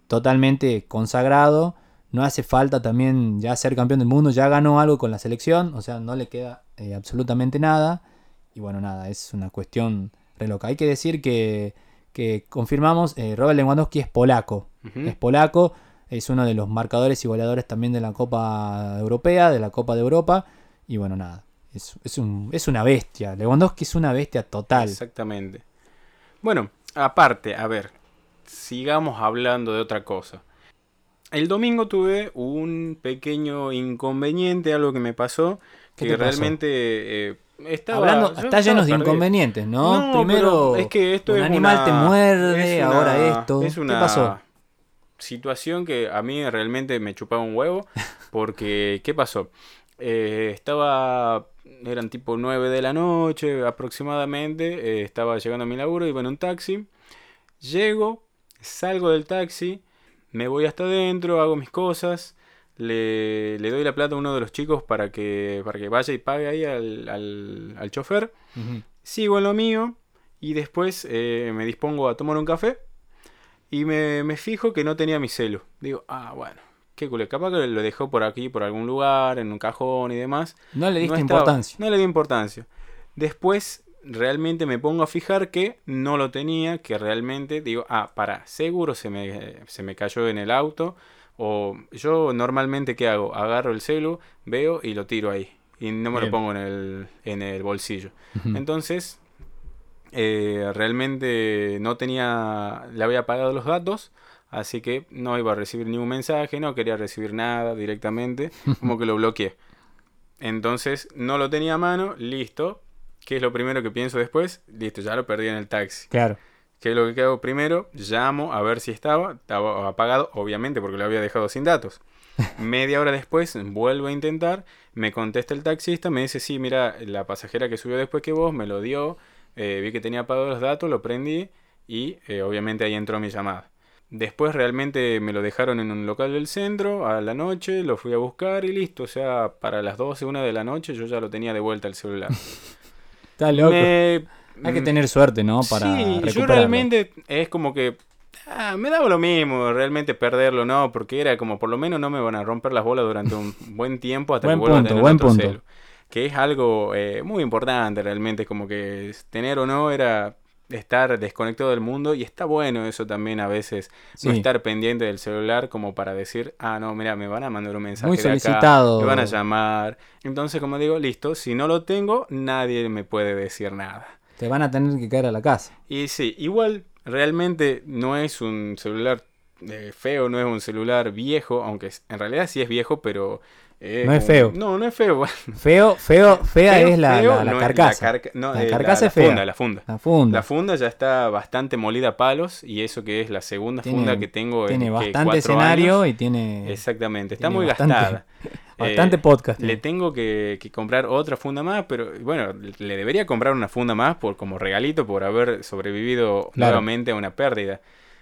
totalmente consagrado. No hace falta también ya ser campeón del mundo. Ya ganó algo con la selección. O sea, no le queda eh, absolutamente nada. Y bueno, nada, es una cuestión re loca. Hay que decir que, que confirmamos, eh, Robert Lewandowski es polaco. Es polaco, es uno de los marcadores y goleadores también de la Copa Europea, de la Copa de Europa. Y bueno, nada, es, es, un- es una bestia. Lewandowski es una bestia total. Exactamente. Bueno, aparte, a ver, sigamos hablando de otra cosa. El domingo tuve un pequeño inconveniente, algo que me pasó, ¿Qué que realmente eh, estaba... Hablando, está estaba lleno de perdido. inconvenientes, ¿no? No, Primero, es que esto un es animal una- te muerde, es una- ahora esto. Es una ¿Qué pasó? situación que a mí realmente me chupaba un huevo. Porque, ¿qué pasó? Eh, estaba, eran tipo 9 de la noche aproximadamente. eh, estaba llegando a mi laburo, iba en un taxi. Llego, salgo del taxi, me voy hasta adentro, hago mis cosas. Le, le doy la plata a uno de los chicos para que, para que vaya y pague ahí al, al, al chofer sigo en lo mío y después eh, me dispongo a tomar un café y me, me fijo que no tenía mi celu. Digo, ah, bueno, qué culo, capaz que lo dejó por aquí, por algún lugar, en un cajón y demás. No le diste No estaba- importancia. No le di importancia. Después realmente me pongo a fijar que no lo tenía, que realmente digo, ah, para, seguro se me, se me cayó en el auto. O yo normalmente, ¿qué hago? Agarro el celu, veo y lo tiro ahí. Y no me Bien. lo pongo en el, en el bolsillo. Entonces, eh, realmente no tenía, le había apagado los datos, así que no iba a recibir ningún mensaje, no quería recibir nada directamente, como que lo bloqueé. Entonces, no lo tenía a mano, listo. ¿Qué es lo primero que pienso después? Listo, ya lo perdí en el taxi. Claro. ¿Qué es lo que hago primero? Llamo a ver si estaba. Estaba apagado, obviamente, porque lo había dejado sin datos. Media hora después vuelvo a intentar. Me contesta el taxista. Me dice: Sí, mira, la pasajera que subió después que vos me lo dio. eh, vi que tenía apagados los datos, lo prendí. Y eh, obviamente ahí entró mi llamada. Después realmente me lo dejaron en un local del centro a la noche. Lo fui a buscar y listo. O sea, para las 12, una de la noche yo ya lo tenía de vuelta el celular. Está loco. Me- Hay que tener suerte, ¿no? Para sí, yo realmente es como que ah, me daba lo mismo realmente perderlo, ¿no? Porque era como por lo menos no me van a romper las bolas durante un buen tiempo hasta Buen que vuelva punto, a tener buen otro punto. Que es algo eh, muy importante realmente, como que tener o no era estar desconectado del mundo y está bueno eso también a veces, no estar pendiente del celular como para decir, ah, no, mira, me van a mandar un mensaje Muy de acá, solicitado. me van a llamar. Entonces, como digo, listo, si no lo tengo, nadie me puede decir nada. Te van a tener que caer a la casa. Y sí, igual realmente no es un celular eh, feo, no es un celular viejo, aunque en realidad sí es viejo, pero... eh, No es feo. No, no es feo. Feo, feo, fea Feo, es la, feo la- la no es carcasa. carca- no, La eh, carcasa es fea. funda, la funda. La funda. La funda ya está bastante molida a palos y eso que es la segunda Tiene- funda que tengo en tiene bastante escenario años. y tiene. Exactamente, está tiene muy bastante- gastada. Bastante podcast. Le tengo que, que comprar otra funda más, pero bueno, le debería comprar una funda más por como regalito por haber sobrevivido Claro. nuevamente a una pérdida.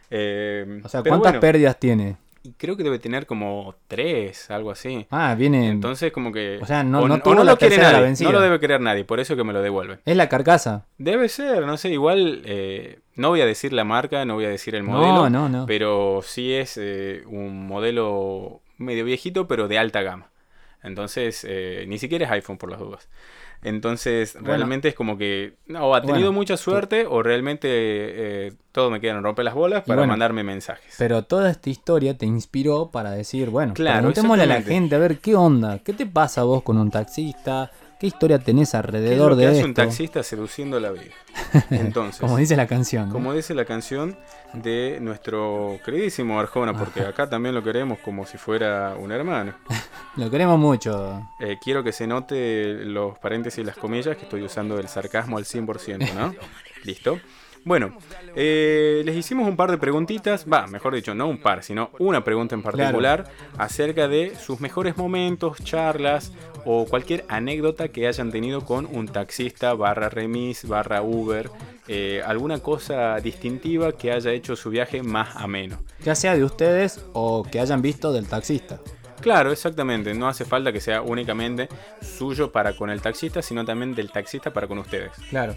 Eh, O sea, ¿cuántas bueno, pérdidas tiene? y Creo que debe tener como tres, algo así. Ah, viene. Entonces, como que. O sea, no- o no o tuvo la lo quiere nadie. vencida. No lo debe querer nadie, por eso que me lo devuelven. es la carcasa. Debe ser, no sé, igual. eh, no voy a decir la marca, no voy a decir el modelo. No, no, no. Pero sí es eh, un modelo medio viejito, pero de alta gama. Entonces, eh, ni siquiera es iPhone por las dudas. Entonces, Bueno. realmente es como que no, o ha tenido Bueno, mucha suerte o realmente eh, todo me quedan romper las bolas para bueno, mandarme mensajes. Pero toda esta historia te inspiró para decir, bueno, Claro, preguntémosle a la gente a ver qué onda, qué te pasa vos con un taxista, qué historia tenés ¿Qué es alrededor lo que de hace esto. un taxista seduciendo la vida? Entonces, Como dice la canción. ¿no? como dice la canción de nuestro queridísimo Arjona, porque acá también lo queremos como si fuera un hermano. Lo queremos mucho. Eh, quiero que se note los paréntesis y las comillas que estoy usando el sarcasmo al 100%, ¿no? Listo. Bueno, eh, les hicimos un par de preguntitas, va, mejor dicho, no un par, sino una pregunta en particular acerca de sus mejores momentos, charlas o cualquier anécdota que hayan tenido con un taxista barra remis, barra Uber, eh, alguna cosa distintiva que haya hecho su viaje más ameno. Ya sea de ustedes o que hayan visto del taxista. Claro, exactamente. No hace falta que sea únicamente suyo para con el taxista, sino también del taxista para con ustedes. Claro.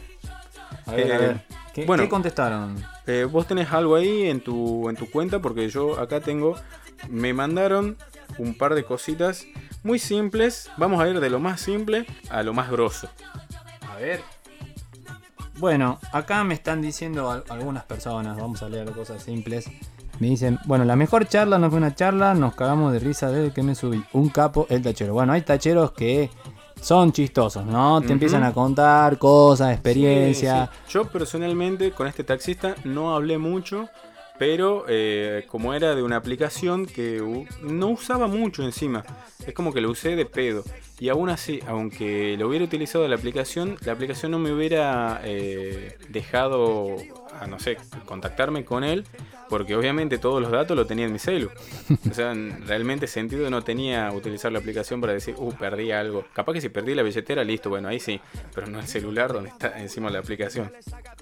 A ver, a Eh, ver. ¿Qué, bueno. qué contestaron? Eh, vos tenés algo ahí en tu, en tu cuenta, porque yo acá tengo. Me mandaron un par de cositas muy simples. Vamos a ir de lo más simple a lo más grosso. A ver. Bueno, acá me están diciendo al- algunas personas, vamos a leer cosas simples. Me dicen, bueno, la mejor charla no fue una charla, nos cagamos de risa desde que me subí. Un capo, el tachero. Bueno, hay tacheros que son chistosos, ¿no? Te empiezan a contar cosas, experiencia. Sí, sí. Yo personalmente con este taxista no hablé mucho, pero eh, como era de una aplicación que no usaba mucho encima, es como que lo usé de pedo. Y aún así, aunque lo hubiera utilizado la aplicación, la aplicación no me hubiera eh, dejado, a no sé, contactarme con él, porque obviamente todos los datos lo tenía en mi celu. O sea, realmente sentido no tenía utilizar la aplicación para decir, uh, perdí algo. Capaz que si perdí la billetera, listo, bueno, ahí sí, pero no el celular donde está encima la aplicación.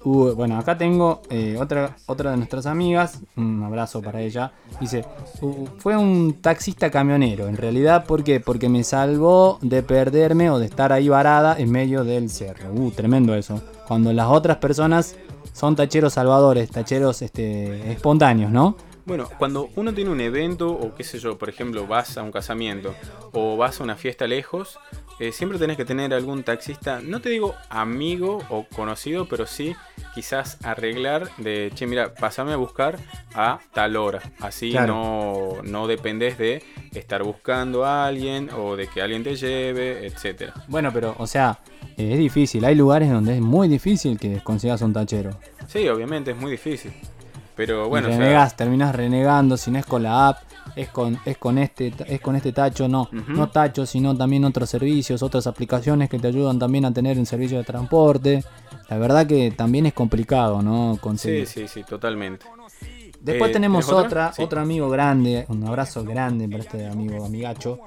Uh, bueno, acá tengo eh, otra, otra de nuestras amigas, un abrazo para ella. Dice, "Uh, fue un taxista camionero, en realidad, ¿por qué? Porque me salvó de perderme o de estar ahí varada en medio del cerro. Uh, tremendo eso. Cuando las otras personas son tacheros salvadores, tacheros este, espontáneos, ¿no? Bueno, cuando uno tiene un evento o qué sé yo, por ejemplo, vas a un casamiento o vas a una fiesta lejos, eh, siempre tenés que tener algún taxista, no te digo amigo o conocido, pero sí quizás arreglar de, che, mira, pasame a buscar a tal hora. Así Claro. no, no dependés de estar buscando a alguien o de que alguien te lleve, etcétera. Bueno, pero, o sea, es difícil. Hay lugares donde es muy difícil que consigas un tachero. Sí, obviamente es muy difícil. Pero bueno, y o sea, terminás renegando, si no es con la app, es con, es con este, es con este tacho, no, no tacho, sino también otros servicios, otras aplicaciones que te ayudan también a tener un servicio de transporte. La verdad que también es complicado, ¿no? sí, Conseguir. sí, sí, totalmente. Después Eh, tenemos ¿tenés otra? otra, Sí. otro amigo grande, un abrazo grande para este amigo amigacho.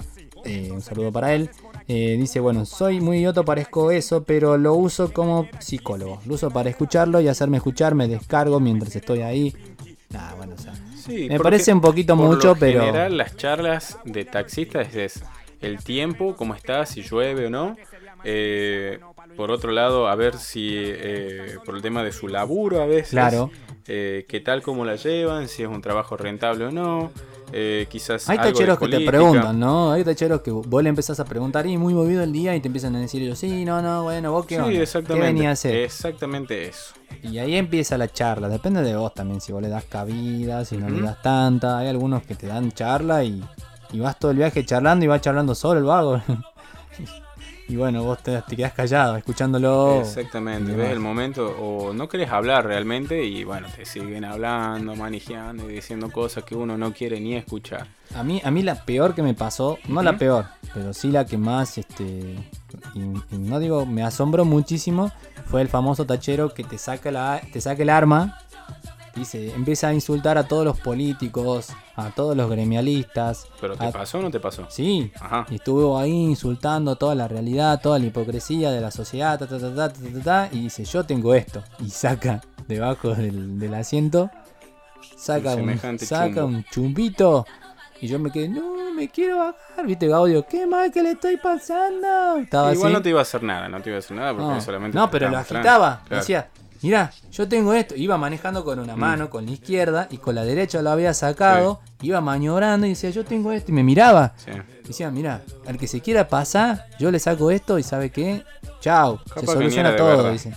eh, un saludo para él. Eh, dice, bueno, soy muy idiota, parezco eso, pero lo uso como psicólogo. Lo uso para escucharlo y hacerme escuchar, me descargo mientras estoy ahí. Nah, bueno, o sea, Sí, Me parece un poquito por mucho, lo pero- general las charlas de taxistas es el tiempo, cómo está, si llueve o no. Eh, por otro lado, a ver si eh, por el tema de su laburo a veces, Claro. eh, qué tal, cómo la llevan, si es un trabajo rentable o no. Eh, quizás Hay algo de tacheros que te preguntan, ¿no? Hay tacheros que vos le empezás a preguntar y muy movido el día y te empiezan a decir ellos, sí, no, no, bueno, vos qué onda? Sí, ¿Qué exactamente. venía a hacer? Exactamente eso. Y ahí empieza la charla, depende de vos también, si vos le das cabida, si no le das tanta. Hay algunos que te dan charla y, y vas todo el viaje charlando y vas charlando solo el vago. y bueno, vos te, te quedás callado, escuchándolo. Exactamente, ves el momento o no querés hablar realmente y bueno, te siguen hablando, manejando y diciendo cosas que uno no quiere ni escuchar. A mí, a mí la peor que me pasó, no la peor, pero sí la que más, este, y, y no digo, me asombró muchísimo, fue el famoso tachero que te saca la, te saca el arma, y se empieza a insultar a todos los políticos, a todos los gremialistas. ¿Pero te a- pasó o no te pasó? Sí, Ajá. y estuvo ahí insultando toda la realidad, toda la hipocresía de la sociedad, ta, ta, ta, ta, ta, ta, ta, y dice, yo tengo esto. Y saca debajo del, del asiento, saca, Un un, semejante saca chumbo. un chumbito. Y yo me quedé, no, me quiero bajar. ¿Viste, Gaudio? ¿Qué mal que le estoy pasando? Estaba Igual así. no te iba a hacer nada, no te iba a hacer nada porque No, solamente. no, pero lo agitaba. Claro. Decía, mira, yo tengo esto. Iba manejando con una Mm. mano, con la izquierda, y con la derecha lo había sacado. Iba maniobrando y decía, yo tengo esto. Y me miraba. Sí. Decía, mira, al que se quiera pasar, yo le saco esto y sabe qué, chao, se soluciona todo, dice.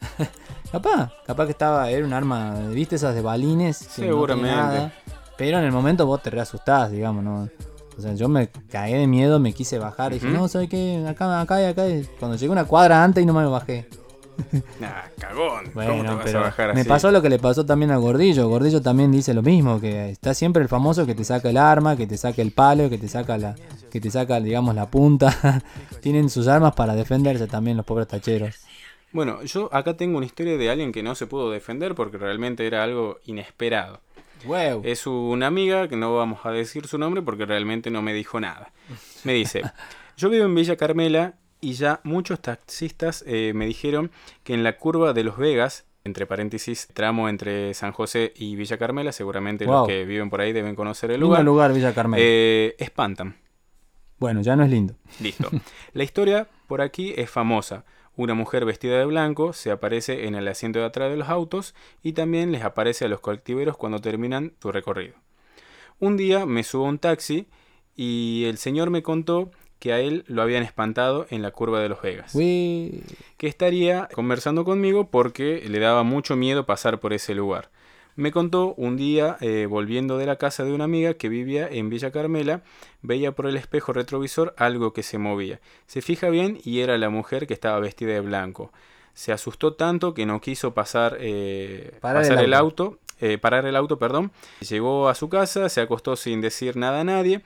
capaz, capaz que estaba, era un arma, ¿viste esas de balines? No Seguramente. nada, pero en el momento vos te reasustás, digamos, ¿no? O sea, yo me cagué de miedo, me quise bajar, y dije, no, ¿sabes qué? Acá, acá y acá. Cuando llegué una cuadra antes y no me bajé. Nah, cagón. ¿Cómo te Bueno, vas pero a bajar me pasó lo que le pasó también a Gordillo. Gordillo también dice lo mismo, que está siempre el famoso que te saca el arma, que te saca el palo, que te saca la, que te saca, digamos, la punta. Tienen sus armas para defenderse también los pobres tacheros. Bueno, yo acá tengo una historia de alguien que no se pudo defender porque realmente era algo inesperado. Wow. Es una amiga, que no vamos a decir su nombre porque realmente no me dijo nada. Me dice, yo vivo en Villa Carmela y ya muchos taxistas eh, me dijeron que en la curva de Los Vegas, entre paréntesis, tramo entre San José y Villa Carmela, seguramente Wow. los que viven por ahí deben conocer el Lindo lugar, lugar, Villa Carmela. eh, espantan. bueno, ya no es lindo. Listo. La historia por aquí es famosa. Una mujer vestida de blanco se aparece en el asiento de atrás de los autos y también les aparece a los colectiveros cuando terminan su recorrido. Un día me subo a un taxi y el señor me contó que a él lo habían espantado en la curva de Los Vegas. Uy, Que estaría conversando conmigo porque le daba mucho miedo pasar por ese lugar. Me contó un día, eh, volviendo de la casa de una amiga que vivía en Villa Carmela, veía por el espejo retrovisor algo que se movía. Se fija bien y era la mujer que estaba vestida de blanco. Se asustó tanto que no quiso pasar, eh, Parar pasar el el auto, eh, parar el auto, perdón. Llegó a su casa, se acostó sin decir nada a nadie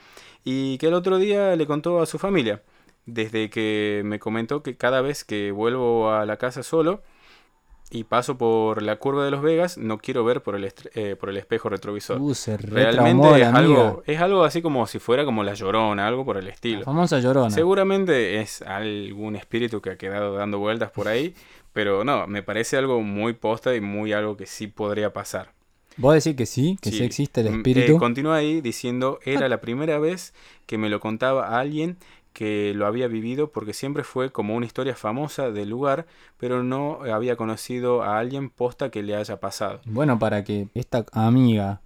y que el otro día le contó a su familia. Desde que me comentó que cada vez que vuelvo a la casa solo, y paso por la curva de Los Vegas, no quiero ver por el, eh, por el espejo retrovisor. uh, se Realmente es algo, es algo así como si fuera como la llorona, algo por el La estilo. famosa llorona. Seguramente es algún espíritu que ha quedado dando vueltas por ahí, pero no, me parece algo muy posta y muy algo que sí podría pasar. ¿Vos decís que sí? ¿Que sí, Sí. existe el Mm, espíritu? eh, continúa ahí diciendo, era la primera vez que me lo contaba a alguien que lo había vivido porque siempre fue como una historia famosa del lugar, pero no había conocido a alguien posta que le haya pasado. Bueno, para que esta amiga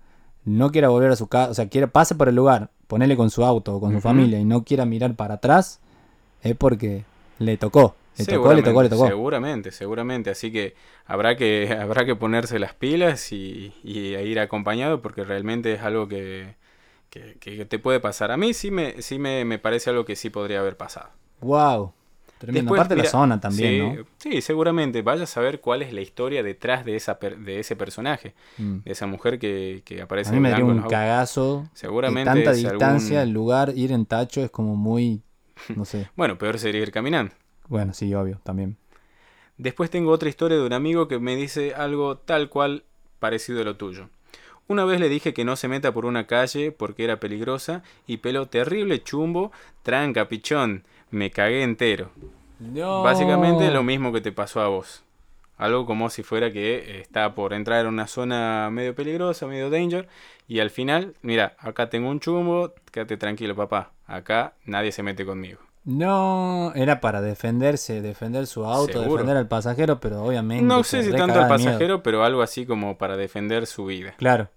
no quiera volver a su casa, o sea, quiera pase por el lugar, ponele con su auto o con su familia y no quiera mirar para atrás, es porque le tocó. Le tocó, le tocó, le tocó. Seguramente, seguramente. Así que habrá que, habrá que ponerse las pilas y, ir acompañado porque realmente es algo que, que, que te puede pasar. A mí sí me, sí me, me parece algo que sí podría haber pasado. Wow. Tremendo. Después, Aparte de la zona también, sí, ¿no? Sí, seguramente. Vaya a saber cuál es la historia detrás de, esa per- de ese personaje, Mm. de esa mujer que, que aparece A mí de me daría en un cagazo. Seguramente de tanta distancia, algún- el lugar, ir en tacho es como muy. No sé. Bueno, peor sería ir caminando. Bueno, sí, obvio, también. Después tengo otra historia de un amigo que me dice algo tal cual parecido a lo tuyo. Una vez le dije que no se meta por una calle porque era peligrosa y peló terrible chumbo, tranca, pichón, me cagué entero. No. Básicamente lo mismo que te pasó a vos. Algo como si fuera que eh, está por entrar en una zona medio peligrosa, medio danger, y al final, mira, acá tengo un chumbo, quédate tranquilo papá, acá nadie se mete conmigo. No, era para defenderse, defender su auto, Seguro. defender al pasajero, pero obviamente. No sé si tanto al pasajero, pero algo así como para defender su vida. Claro.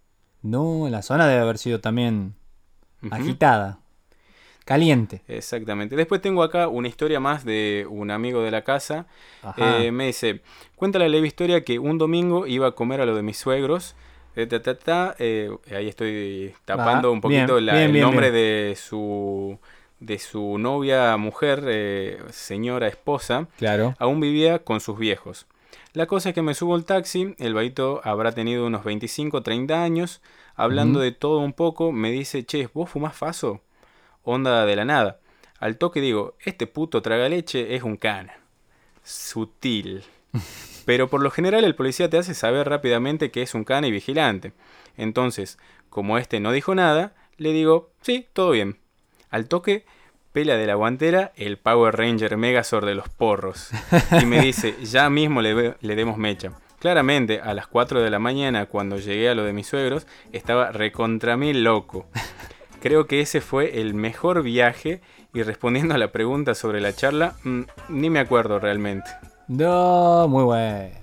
No, la zona debe haber sido también agitada. Caliente. Exactamente. Después tengo acá una historia más de un amigo de la casa. Eh, me dice, cuenta la leve historia que un domingo iba a comer a lo de mis suegros. eh, ta, ta, ta, eh, ahí estoy tapando un poquito bien, la- bien, el bien, nombre de su de su novia, mujer, señora, esposa. claro. Aún vivía con sus viejos. La cosa es que me subo al taxi, el vaito habrá tenido unos 25, 30 años, hablando de todo un poco, me dice, che, ¿vos fumás faso? Onda de la nada. Al toque digo, este puto traga leche es un cana. Sutil. Pero por lo general el policía te hace saber rápidamente que es un cana y vigilante. Entonces, como este no dijo nada, le digo, sí, todo bien. Al toque, pela de la guantera el Power Ranger Megazord de los porros. Y me dice, ya mismo le, le demos mecha. Claramente, a las 4 de la mañana, cuando llegué a lo de mis suegros, estaba recontra mí loco. Creo que ese fue el mejor viaje y respondiendo a la pregunta sobre la charla, mm, ni me acuerdo realmente. No, muy bueno.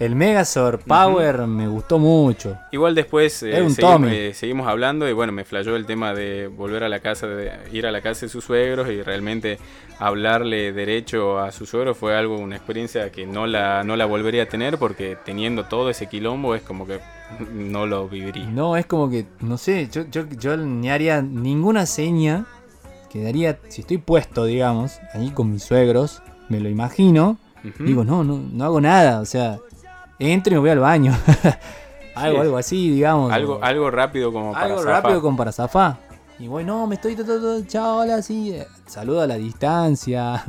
El Megazord Power me gustó mucho. Igual después eh, un seguimos, eh, seguimos hablando y bueno, me flayó el tema de volver a la casa, de ir a la casa de sus suegros y realmente hablarle derecho a sus suegros fue algo, una experiencia que no la, no la volvería a tener porque teniendo todo ese quilombo es como que no lo viviría. No, es como que, no sé, yo, yo, yo ni haría ninguna seña. Quedaría, si estoy puesto, digamos, ahí con mis suegros, me lo imagino. Digo, no, no, no hago nada. O sea, entro y me voy al baño. algo, Sí. algo así, digamos. algo, o- algo rápido como para algo rápido con para zafar. Y bueno, no, me estoy chao, hola, así. eh, Saludo a la distancia.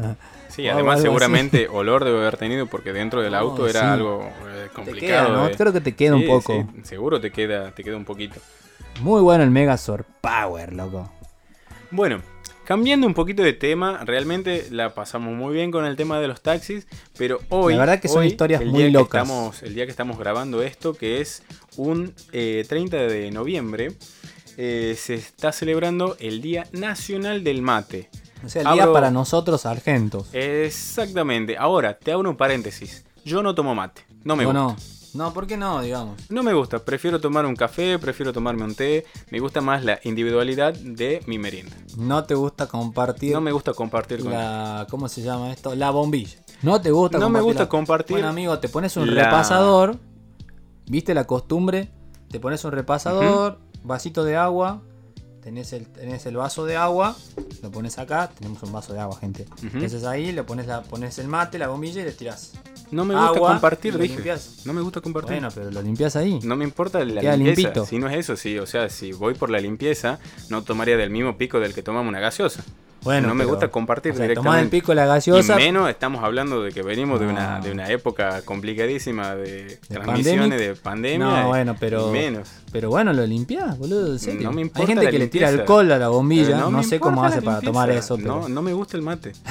Sí, o además seguramente olor debe haber tenido porque dentro del auto era sí. algo eh, complicado. queda, ¿no? de- Creo que te queda un Sí, poco. sí, seguro te queda, te queda un poquito. Muy bueno el Megazord Power, loco. Bueno, cambiando un poquito de tema, realmente la pasamos muy bien con el tema de los taxis, pero hoy... La verdad que son hoy, historias muy locas. estamos- el día que estamos grabando esto, que es un eh, 30 de noviembre, eh, se está celebrando el Día Nacional del Mate. O sea, el día para nosotros argentos. Exactamente. Ahora, te hago un paréntesis. Yo no tomo mate. No me ¿O gusta. no? No, ¿por qué no, digamos? No me gusta, prefiero tomar un café, prefiero tomarme un té, me gusta más la individualidad de mi merienda. No te gusta compartir No me gusta compartir con la... ¿Cómo se llama esto? La bombilla. No te gusta No me gusta la- compartir Bueno, amigo, te pones un la- repasador. ¿Viste la costumbre? Te pones un repasador, vasito de agua. Tenés el, tenés el vaso de agua, lo pones acá, tenemos un vaso de agua, gente. Ujú. Entonces ahí le pones, la, pones el mate, la bombilla y le tirás. No me gusta Agua, compartir, dije. limpias. No me gusta compartir. Bueno, pero lo limpias ahí. No me importa la Queda limpieza. limpito. Si no es eso, sí. O sea, si voy por la limpieza, no tomaría del mismo pico del que tomamos una gaseosa. Bueno, no me pero, gusta compartir o sea, directamente. tomás el pico de la gaseosa. Y menos estamos hablando de que venimos de, una, de una época complicadísima de, De transmisiones pandemic. de pandemia. No, bueno, pero- menos. Pero bueno, lo limpias, boludo, serio. No me Hay importa gente la que le tira alcohol a la bombilla, Pero no, sé cómo hace para tomar eso, pero... No, no me gusta el mate.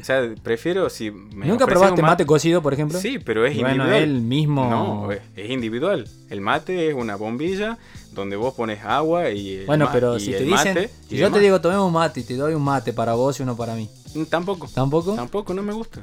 O sea, prefiero si me ¿Nunca probaste mate cocido, por ejemplo? Sí, pero es Bueno, individual. él mismo- No, es, es individual. El mate es una bombilla donde vos pones agua y el Bueno, pero y si el te dicen, mate si yo te digo tomemos mate y te doy un mate para vos y uno para mí, Mm, tampoco. ¿tampoco? Tampoco, no me gusta.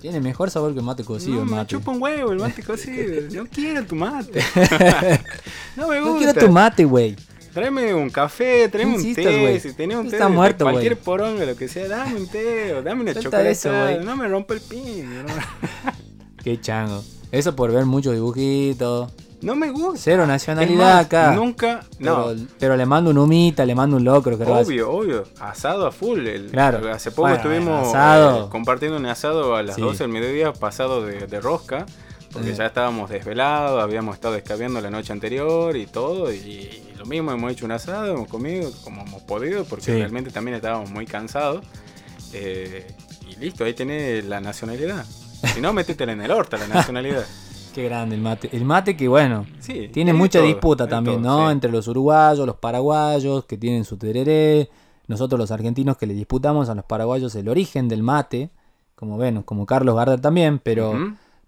Tiene mejor sabor que el mate cocido no, el me mate. chupa un huevo el mate cocido. No quiero tu mate. no me gusta. No quiero tu mate, güey. Tráeme un café, tráeme un té, güey. si tenés un té Está de muerto, cualquier güey. poronga, lo que sea, dame un té o dame una chocolate. no me rompa el pin. No, Qué chango. Eso por ver muchos dibujitos. no me gusta. Cero nacionalidad más, acá. Nunca, no. Pero, pero le mando un humita, le mando un locro, creo. Obvio, obvio. Asado a full. el- Claro. Hace poco Bueno, estuvimos asado. eh, compartiendo un asado a las Sí. 12 del mediodía pasado de, de rosca. Porque ya estábamos desvelados, habíamos estado escabeando la noche anterior y todo. Y, y lo mismo, hemos hecho un asado, hemos comido como hemos podido, porque Sí. realmente también estábamos muy cansados. Eh, y listo, ahí tenés la nacionalidad. Si no, métetela en el horta, la nacionalidad. Qué grande el mate. El mate que bueno, Sí, tiene mucha todo, disputa también, todo, ¿no? sí. Entre los uruguayos, los paraguayos, que tienen su tereré. Nosotros los argentinos que le disputamos a los paraguayos el origen del mate. Como ven, como Carlos Gardner también, pero...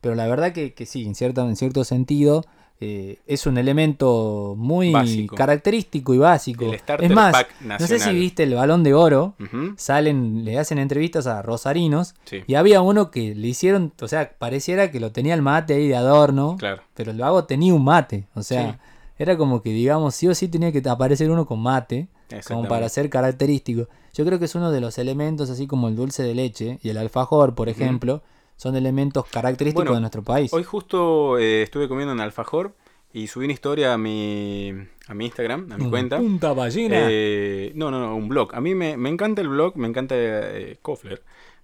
Pero la verdad que, que sí, en, cierta, en cierto sentido, eh, es un elemento muy Básico. característico y básico. El es más, no sé si viste el balón de oro, salen, le hacen entrevistas a rosarinos, Sí, y había uno que le hicieron, o sea, pareciera que lo tenía el mate ahí de adorno, claro. pero el vago tenía un mate, o sea, Sí. era como que, digamos, sí o sí tenía que aparecer uno con mate, como para ser característico. Yo creo que es uno de los elementos, así como el dulce de leche y el alfajor, por ejemplo, son elementos característicos Bueno, de nuestro país. Hoy justo eh, estuve comiendo en alfajor y subí una historia a mi, a mi Instagram, a mi cuenta. Punta ballena. Eh, no, no, no, un blog. A mí me, me encanta el blog, me encanta eh, Kofler.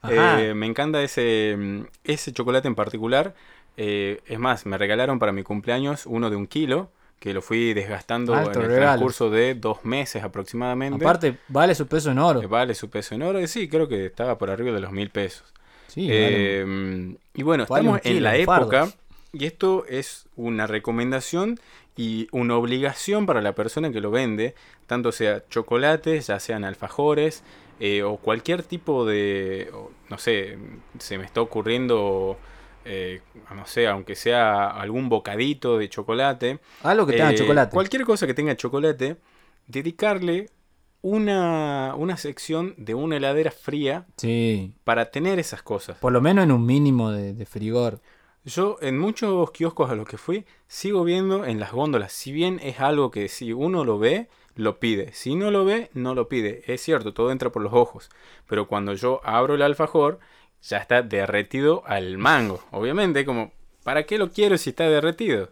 Eh, me encanta ese, ese chocolate en particular. Es más, me regalaron para mi cumpleaños uno de un kilo, que lo fui desgastando Alto en el regalo. transcurso de dos meses aproximadamente. Aparte, vale su peso en oro. Vale su peso en oro. y Sí, creo que estaba por arriba de los mil pesos. Sí, vale. Eh, y bueno, Vale estamos en la época, y esto es una recomendación y una obligación para la persona que lo vende, tanto sea chocolates, ya sean alfajores, eh, o cualquier tipo de, no sé, se me está ocurriendo, eh, no sé, aunque sea algún bocadito de chocolate, Algo que tenga eh, chocolate. Cualquier cosa que tenga chocolate, dedicarle una, una sección de una heladera fría Sí. para tener esas cosas. Por lo menos en un mínimo de, de frigor. Yo en muchos kioscos a los que fui sigo viendo en las góndolas, si bien es algo que si uno lo ve, lo pide, si no lo ve, no lo pide. Es cierto, todo entra por los ojos, pero cuando yo abro el alfajor, ya está derretido al mango. Obviamente, como, ¿para qué lo quiero si está derretido?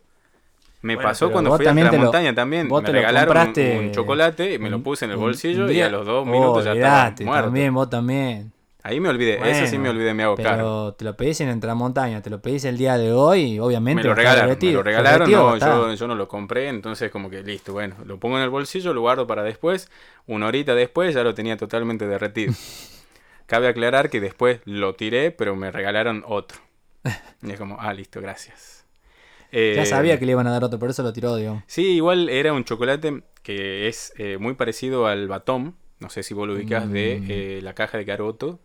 Me Bueno, pasó cuando fui a la lo- montaña también. vos Me te regalaron un- compraste un, chocolate y me lo puse en el bolsillo y a los dos minutos ya estaba Olvidate, muerto. también, vos también. Ahí me olvidé, eso sí me olvidé, me hago pero te lo pedís en Tramontaña, te lo pedís el día de hoy, y obviamente Me lo regalaron, me lo regalaron, no, yo, yo no lo compré, entonces como que listo, bueno, lo pongo en el bolsillo, lo guardo para después, una horita después ya lo tenía totalmente derretido. Cabe aclarar que después lo tiré, pero me regalaron otro. Y es como, ah, listo, gracias. Ya Eh, sabía que le iban a dar otro, por eso lo tiró, digamos. Sí, igual era un chocolate que es eh, muy parecido al batón, no sé si vos lo ubicás, Mm. de eh, la caja de Garoto,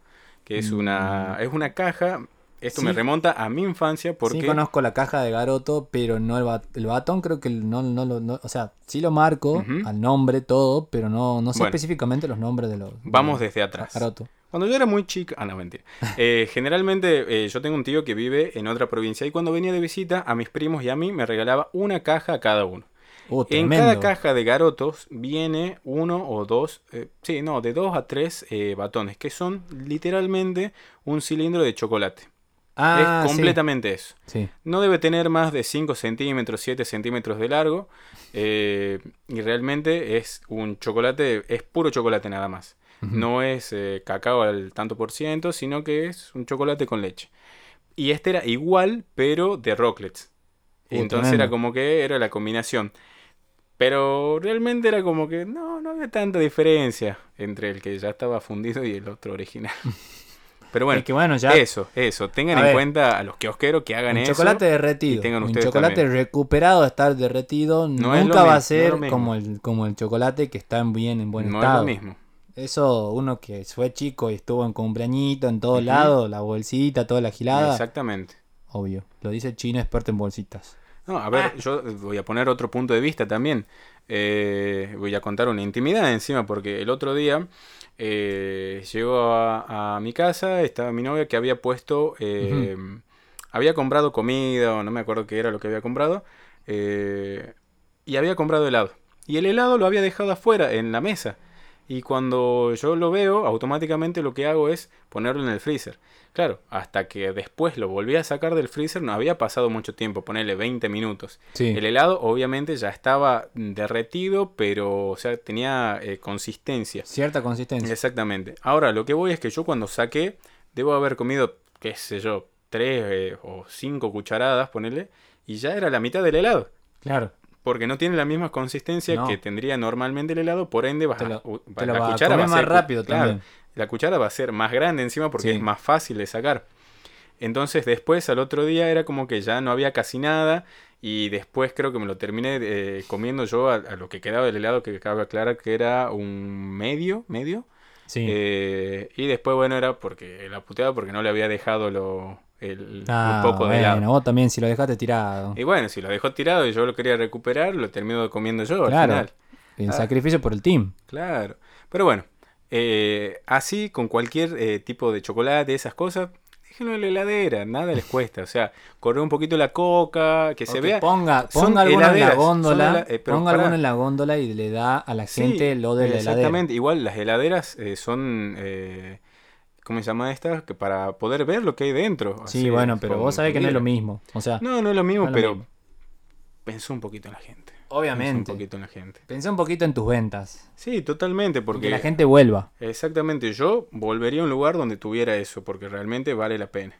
que es una, es una caja, esto Sí. me remonta a mi infancia porque... Sí conozco la caja de Garoto, pero no el, bat- el batón creo que no, no lo... no- o sea, sí lo marco al nombre, todo, pero no, no sé Bueno. específicamente los nombres de los... Vamos desde atrás. Garoto. Cuando yo era muy chica, ah, no, mentira. Eh, generalmente eh, yo tengo un tío que vive en otra provincia y cuando venía de visita a mis primos y a mí me regalaba una caja a cada uno. Uh, En cada caja de garotos viene uno o dos, eh, sí, no, de dos a tres eh, batones, que son literalmente un cilindro de chocolate. Ah, es sí, completamente eso. Sí. No debe tener más de 5 centímetros, 7 centímetros de largo. eh, y realmente es un chocolate, es puro chocolate nada más. No es eh, cacao al tanto por ciento, sino que es un chocolate con leche. Y este era igual, pero de rocklets. Uh, Entonces tremendo. era como que era la combinación. Pero realmente era como que no, no había tanta diferencia entre el que ya estaba fundido y el otro original. Pero bueno, Es que bueno, ya eso, eso. Tengan A en ver. cuenta a los kiosqueros que hagan un eso. chocolate derretido. y tengan un chocolate también. recuperado de estar derretido No nunca va mismo, a no ser mismo. como el, como el chocolate que está en bien en buen no estado. es lo mismo. Eso, uno que fue chico y estuvo en cumpleañito en todos lados, la bolsita, toda la gilada, Exactamente. obvio. Lo dice el chino experto en bolsitas. No, a ver, yo voy a poner otro punto de vista también. Eh, voy a contar una intimidad encima, porque el otro día eh, llegó a, a mi casa, estaba mi novia que había puesto, eh, había comprado comida, o no me acuerdo qué era lo que había comprado, eh, y había comprado helado. Y el helado lo había dejado afuera, en la mesa. Y cuando yo lo veo, automáticamente lo que hago es ponerlo en el freezer. Claro, hasta que después lo volví a sacar del freezer no había pasado mucho tiempo, ponerle 20 minutos. Sí. El helado obviamente ya estaba derretido, pero o sea, tenía eh, consistencia. Cierta consistencia. Exactamente. Ahora, lo que voy es que yo cuando saqué, debo haber comido, qué sé yo, tres eh, o cinco cucharadas, ponele, y ya era la mitad del helado. Claro. Porque no tiene la misma consistencia No. que tendría normalmente el helado, por ende vas a- lo- lo la va a cuchara va a más ser rápido claro, también. La cuchara va a ser más grande encima porque Sí. es más fácil de sacar. Entonces después al otro día era como que ya no había casi nada y después creo que me lo terminé eh, comiendo yo a, a lo que quedaba del helado que acaba de aclarar que era un medio, medio. Sí. Eh, y después bueno era porque la puteaba porque no le había dejado lo, el, ah, un poco de bueno, helado. vos también si lo dejaste tirado. Y bueno, si lo dejó tirado y yo lo quería recuperar, lo termino comiendo yo al Claro. final. El Ah. sacrificio por el team. Claro. Pero bueno, eh, así con cualquier eh, tipo de chocolate, esas cosas, déjenlo en la heladera, nada les cuesta. O sea, correr un poquito la coca, que se vea. ponga, ponga alguno en la góndola, eh, ponga alguno en la góndola y le da a la Sí, gente lo de la heladera. Exactamente, igual las heladeras son. ¿Cómo se llama estas? Que para poder ver lo que hay dentro. Sí, bueno, pero vos sabés que no es lo mismo. O sea, No, no es lo mismo, No es lo pero. mismo. Pensó un poquito en la gente. Pensó obviamente. un poquito en la gente. Pensá un poquito en tus ventas. Sí, totalmente, Porque porque. la gente vuelva. Exactamente, yo volvería a un lugar donde tuviera eso, porque realmente vale la pena.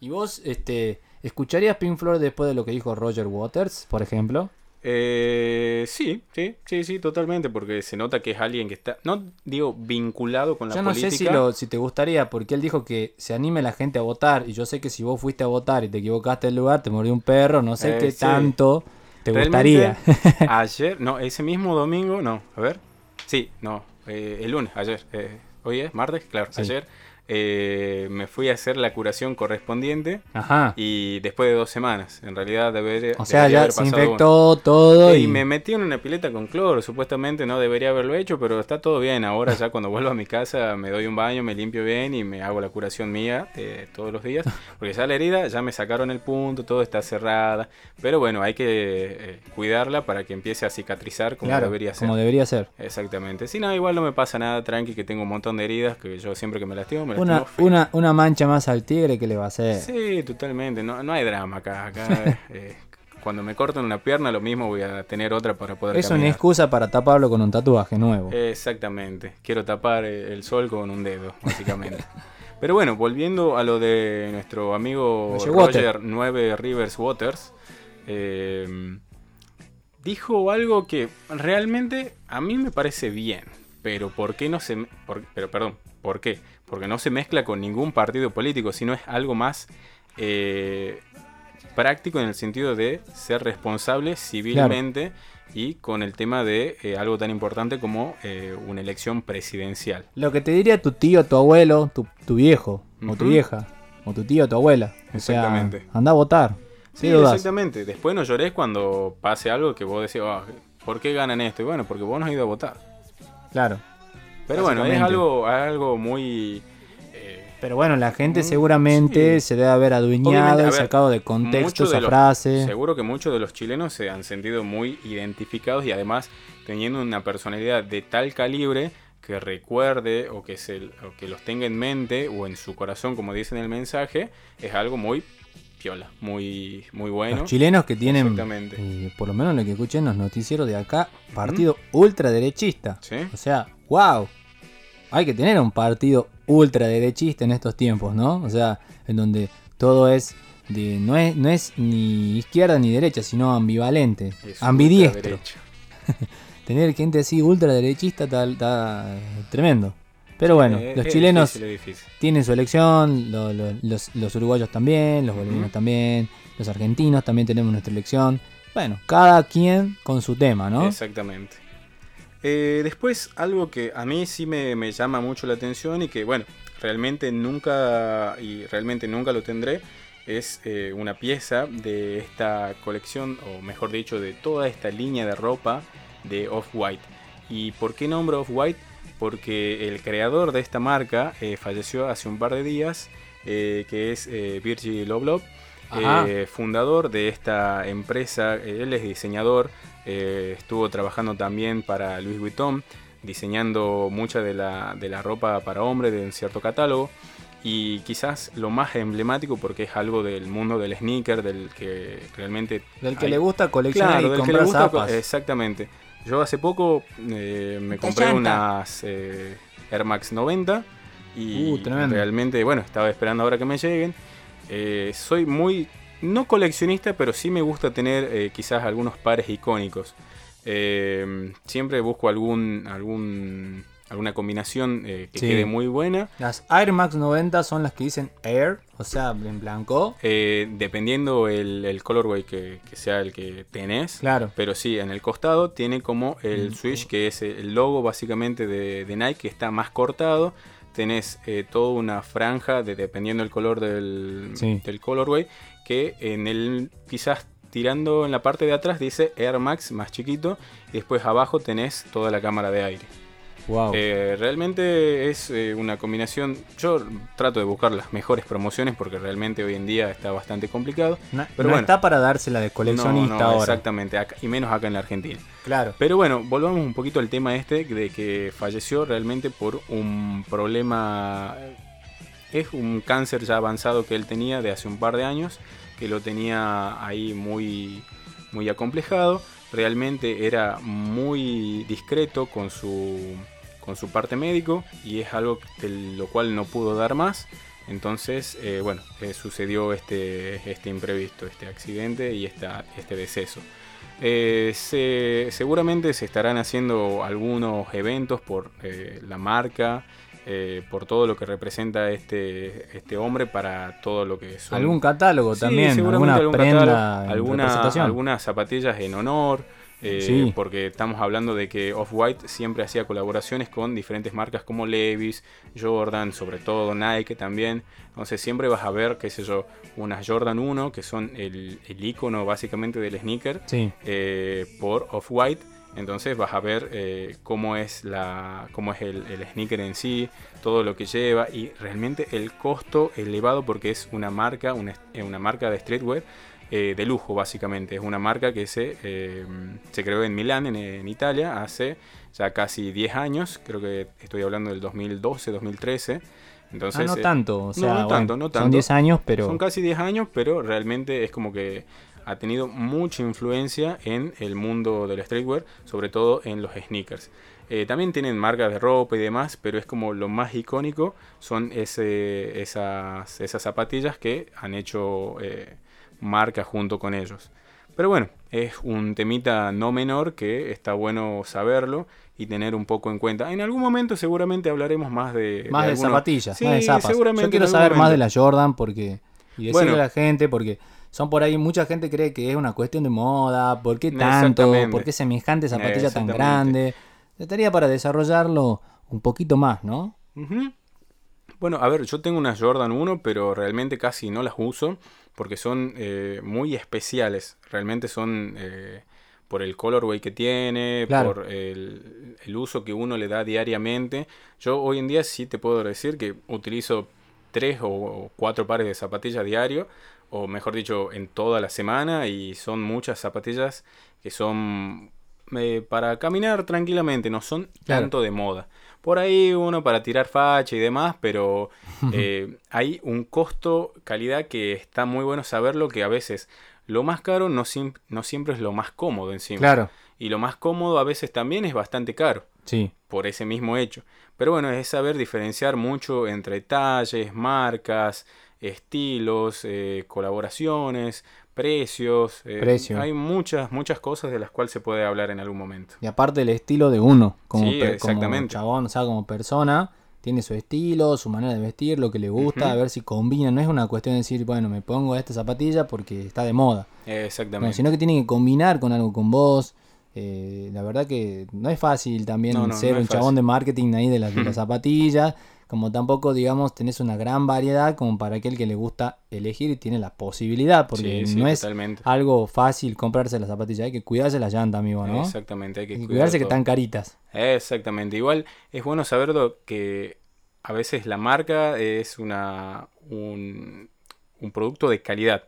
¿Y vos, este, escucharías Pink Floyd después de lo que dijo Roger Waters, por ejemplo? Eh, sí, sí, sí, sí, totalmente, porque se nota que es alguien que está, no digo vinculado con la Yo no política. sé si, lo, si te gustaría, porque él dijo que se anime la gente a votar. Y yo sé que si vos fuiste a votar y te equivocaste el lugar, te mordió un perro. No sé Eh, qué sí. tanto te Realmente, gustaría. ayer, no, ese mismo domingo, no, a ver. Sí, no, eh, el lunes, ayer. eh, hoy es martes, claro, Sí. ayer eh, me fui a hacer la curación correspondiente Ajá. y después de dos semanas. En realidad debería, O sea, debería ya se uno. infectó todo. Y Y, me metí en una pileta con cloro, supuestamente no debería haberlo hecho, pero está todo bien. Ahora ya cuando vuelvo a mi casa me doy un baño, me limpio bien y me hago la curación mía eh, todos los días. Porque ya la herida, ya me sacaron el punto, todo está cerrada. Pero bueno, hay que eh, cuidarla para que empiece a cicatrizar como claro, debería ser. como debería ser. Exactamente. Si no, igual no me pasa nada, tranqui, que tengo un montón de heridas, que yo siempre que me lastimo, me Una, una, una mancha más al tigre que le va a hacer. Sí, totalmente. No, no hay drama acá. acá eh, cuando me cortan una pierna, lo mismo voy a tener otra para poder Es una excusa para taparlo con un tatuaje nuevo. Exactamente. Quiero tapar el sol con un dedo, básicamente. Pero bueno, volviendo a lo de nuestro amigo Roger Water. Roger 9 Rivers Waters, eh, dijo algo que realmente a mí me parece bien. Pero ¿por qué no se... por- pero perdón, ¿por qué? Porque no se mezcla con ningún partido político, sino es algo más eh, práctico en el sentido de ser responsable civilmente y con el tema de eh, algo tan importante como eh, una elección presidencial. Lo que te diría tu tío, tu abuelo, tu, tu viejo, o tu vieja, o tu tío, tu abuela. O sea, Exactamente. anda a votar. Sí, exactamente. Después no llores cuando pase algo que vos decís, "Ah, ¿por qué ganan esto? Y bueno, porque vos no has ido a votar. Claro. Pero bueno, es algo, algo muy... eh, Pero bueno, la gente Mm, seguramente sí. se debe haber adueñado y sacado de contexto de esa los- frase. Seguro que muchos de los chilenos se han sentido muy identificados y además teniendo una personalidad de tal calibre que recuerde o que, se, o que los tenga en mente o en su corazón, como dice en el mensaje, es algo muy piola, muy, muy bueno. Los chilenos que tienen, eh, por lo menos lo que escuchen los noticieros de acá, partido ultraderechista. ¿Sí? O sea, wow. Hay que tener un partido ultraderechista en estos tiempos, ¿no? O sea, en donde todo es de no es no es ni izquierda ni derecha, sino ambivalente, Es ambidiestro. Tener gente así ultraderechista está, está tremendo. Pero bueno, Eh, los chilenos difícil, tienen su elección, lo- lo- los, los uruguayos también, los bolivianos también, los argentinos también tenemos nuestra elección. Bueno, cada quien con su tema, ¿no? Exactamente. Eh, después, algo que a mí sí me, me llama mucho la atención y que, bueno, realmente nunca, y realmente nunca lo tendré, es eh, una pieza de esta colección, o mejor dicho, de toda esta línea de ropa de Off-White. ¿Y por qué nombro Off-White? Porque el creador de esta marca eh, falleció hace un par de días, que es Virgil Oblov, Ajá. eh, fundador de esta empresa. él es diseñador, eh, estuvo trabajando también para Louis Vuitton, diseñando mucha de la, de la ropa para hombre de un cierto catálogo. Y quizás lo más emblemático porque es algo del mundo del sneaker, del que realmente... Del que hay- le gusta coleccionar Claro, y del que le comprar gusta, zapas. exactamente. Yo hace poco eh, me compré llanta. unas eh, Air Max 90 y Uh, tremendo. realmente, bueno, estaba esperando ahora que me lleguen. Eh, soy muy, no coleccionista, pero sí me gusta tener eh, quizás algunos pares icónicos. Eh, siempre busco algún, algún, alguna combinación eh, que Sí. quede muy buena. Las Air Max 90 son las que dicen Air, o sea, en blanco. Eh, dependiendo el, el colorway que, que sea el que tenés. Claro. Pero sí, en el costado tiene como el Mm. switch, que es el logo básicamente de, de Nike, que está más cortado. Tenés eh, toda una franja, de, dependiendo del color del, Sí. del colorway, que en el quizás tirando en la parte de atrás dice Air Max más chiquito. Y después abajo tenés toda la cámara de aire. Wow. Eh, realmente es eh, una combinación. Yo trato de buscar las mejores promociones porque realmente hoy en día está bastante complicado. no pero no bueno. está para dársela de coleccionista No, no, ahora. Exactamente, acá- y menos acá en la Argentina. Claro. Pero bueno, volvamos un poquito al tema este de que falleció realmente por un problema. Es un cáncer ya avanzado que él tenía de hace un par de años, que lo tenía ahí muy, muy acomplejado. Realmente era muy discreto con su, con su parte médico y es algo de lo cual no pudo dar más. Entonces, eh, bueno, eh, sucedió este, este imprevisto, este accidente y esta, este deceso. Eh, se, seguramente se estarán haciendo algunos eventos por la marca, por todo lo que representa este, este hombre para todo lo que son. Algún catálogo también, alguna algún prenda, alguna, algunas zapatillas en honor. Eh, porque estamos hablando de que Off-White siempre hacía colaboraciones con diferentes marcas como Levi's, Jordan, sobre todo Nike también. Entonces siempre vas a ver, qué sé yo, unas Jordan 1, que son el, el icono básicamente del sneaker, eh, por Off-White. Entonces vas a ver eh, cómo es, la, cómo es el, el, sneaker en sí, todo lo que lleva y realmente el costo elevado porque es una marca, una, una marca de streetwear eh, de lujo, básicamente. Es una marca que se, eh, se creó en Milán, en, Italia, hace ya casi 10 años. Creo que estoy hablando del 2012, 2013. Entonces, ah, no tanto, o sea, no, tanto, no tanto. Son 10 años, pero. Son casi 10 años, pero realmente es como que ha tenido mucha influencia en el mundo del streetwear, sobre todo en los sneakers. Eh, también tienen marcas de ropa y demás, pero es como lo más icónico son ese, esas, esas zapatillas que han hecho marca junto con ellos. Pero bueno, es un temita no menor que está bueno saberlo y tener un poco en cuenta. En algún momento seguramente hablaremos más de... Más de, zapatillas, más de zapas. Yo quiero saber más de la Jordan porque... Y decirle a la gente porque son por ahí, mucha gente cree que es una cuestión de moda, ¿por qué tanto? ¿Por qué semejante zapatilla tan grande? Estaría para desarrollarlo un poquito más, ¿no? Bueno, a ver, yo tengo una Jordan 1, pero realmente casi no las uso porque son eh, muy especiales. Realmente son eh, por el colorway que tiene, por el, uso que uno le da diariamente. Yo hoy en día sí te puedo decir que utilizo tres o cuatro pares de zapatillas diario, o mejor dicho, en toda la semana, y son muchas zapatillas que son eh, para caminar tranquilamente, no son tanto de moda por ahí uno para tirar facha y demás, pero eh, hay un costo-calidad que está muy bueno saberlo, que a veces lo más caro no, no siempre es lo más cómodo encima. Claro. Y lo más cómodo a veces también es bastante caro. Sí. Por ese mismo hecho. Pero bueno, es saber diferenciar mucho entre talles, marcas, estilos, eh, colaboraciones, precios. Eh, hay muchas, muchas cosas de las cuales se puede hablar en algún momento. Y aparte el estilo de uno, como, chabón, o sea, como persona, tiene su estilo, su manera de vestir, lo que le gusta, a ver si combina. No es una cuestión de decir, bueno, me pongo esta zapatilla porque está de moda. Exactamente. sino que tiene que combinar con algo con vos. Eh, la verdad que no es fácil también ser un chabón de marketing ahí de, las, de las zapatillas como tampoco, digamos, tenés una gran variedad como para aquel que le gusta elegir y tiene la posibilidad, porque no es algo fácil comprarse las zapatillas, hay que cuidarse la llanta, amigo, ¿no? Exactamente, hay que, cuidarse que están caritas. Exactamente, igual es bueno saber que a veces la marca es una, un, un producto de calidad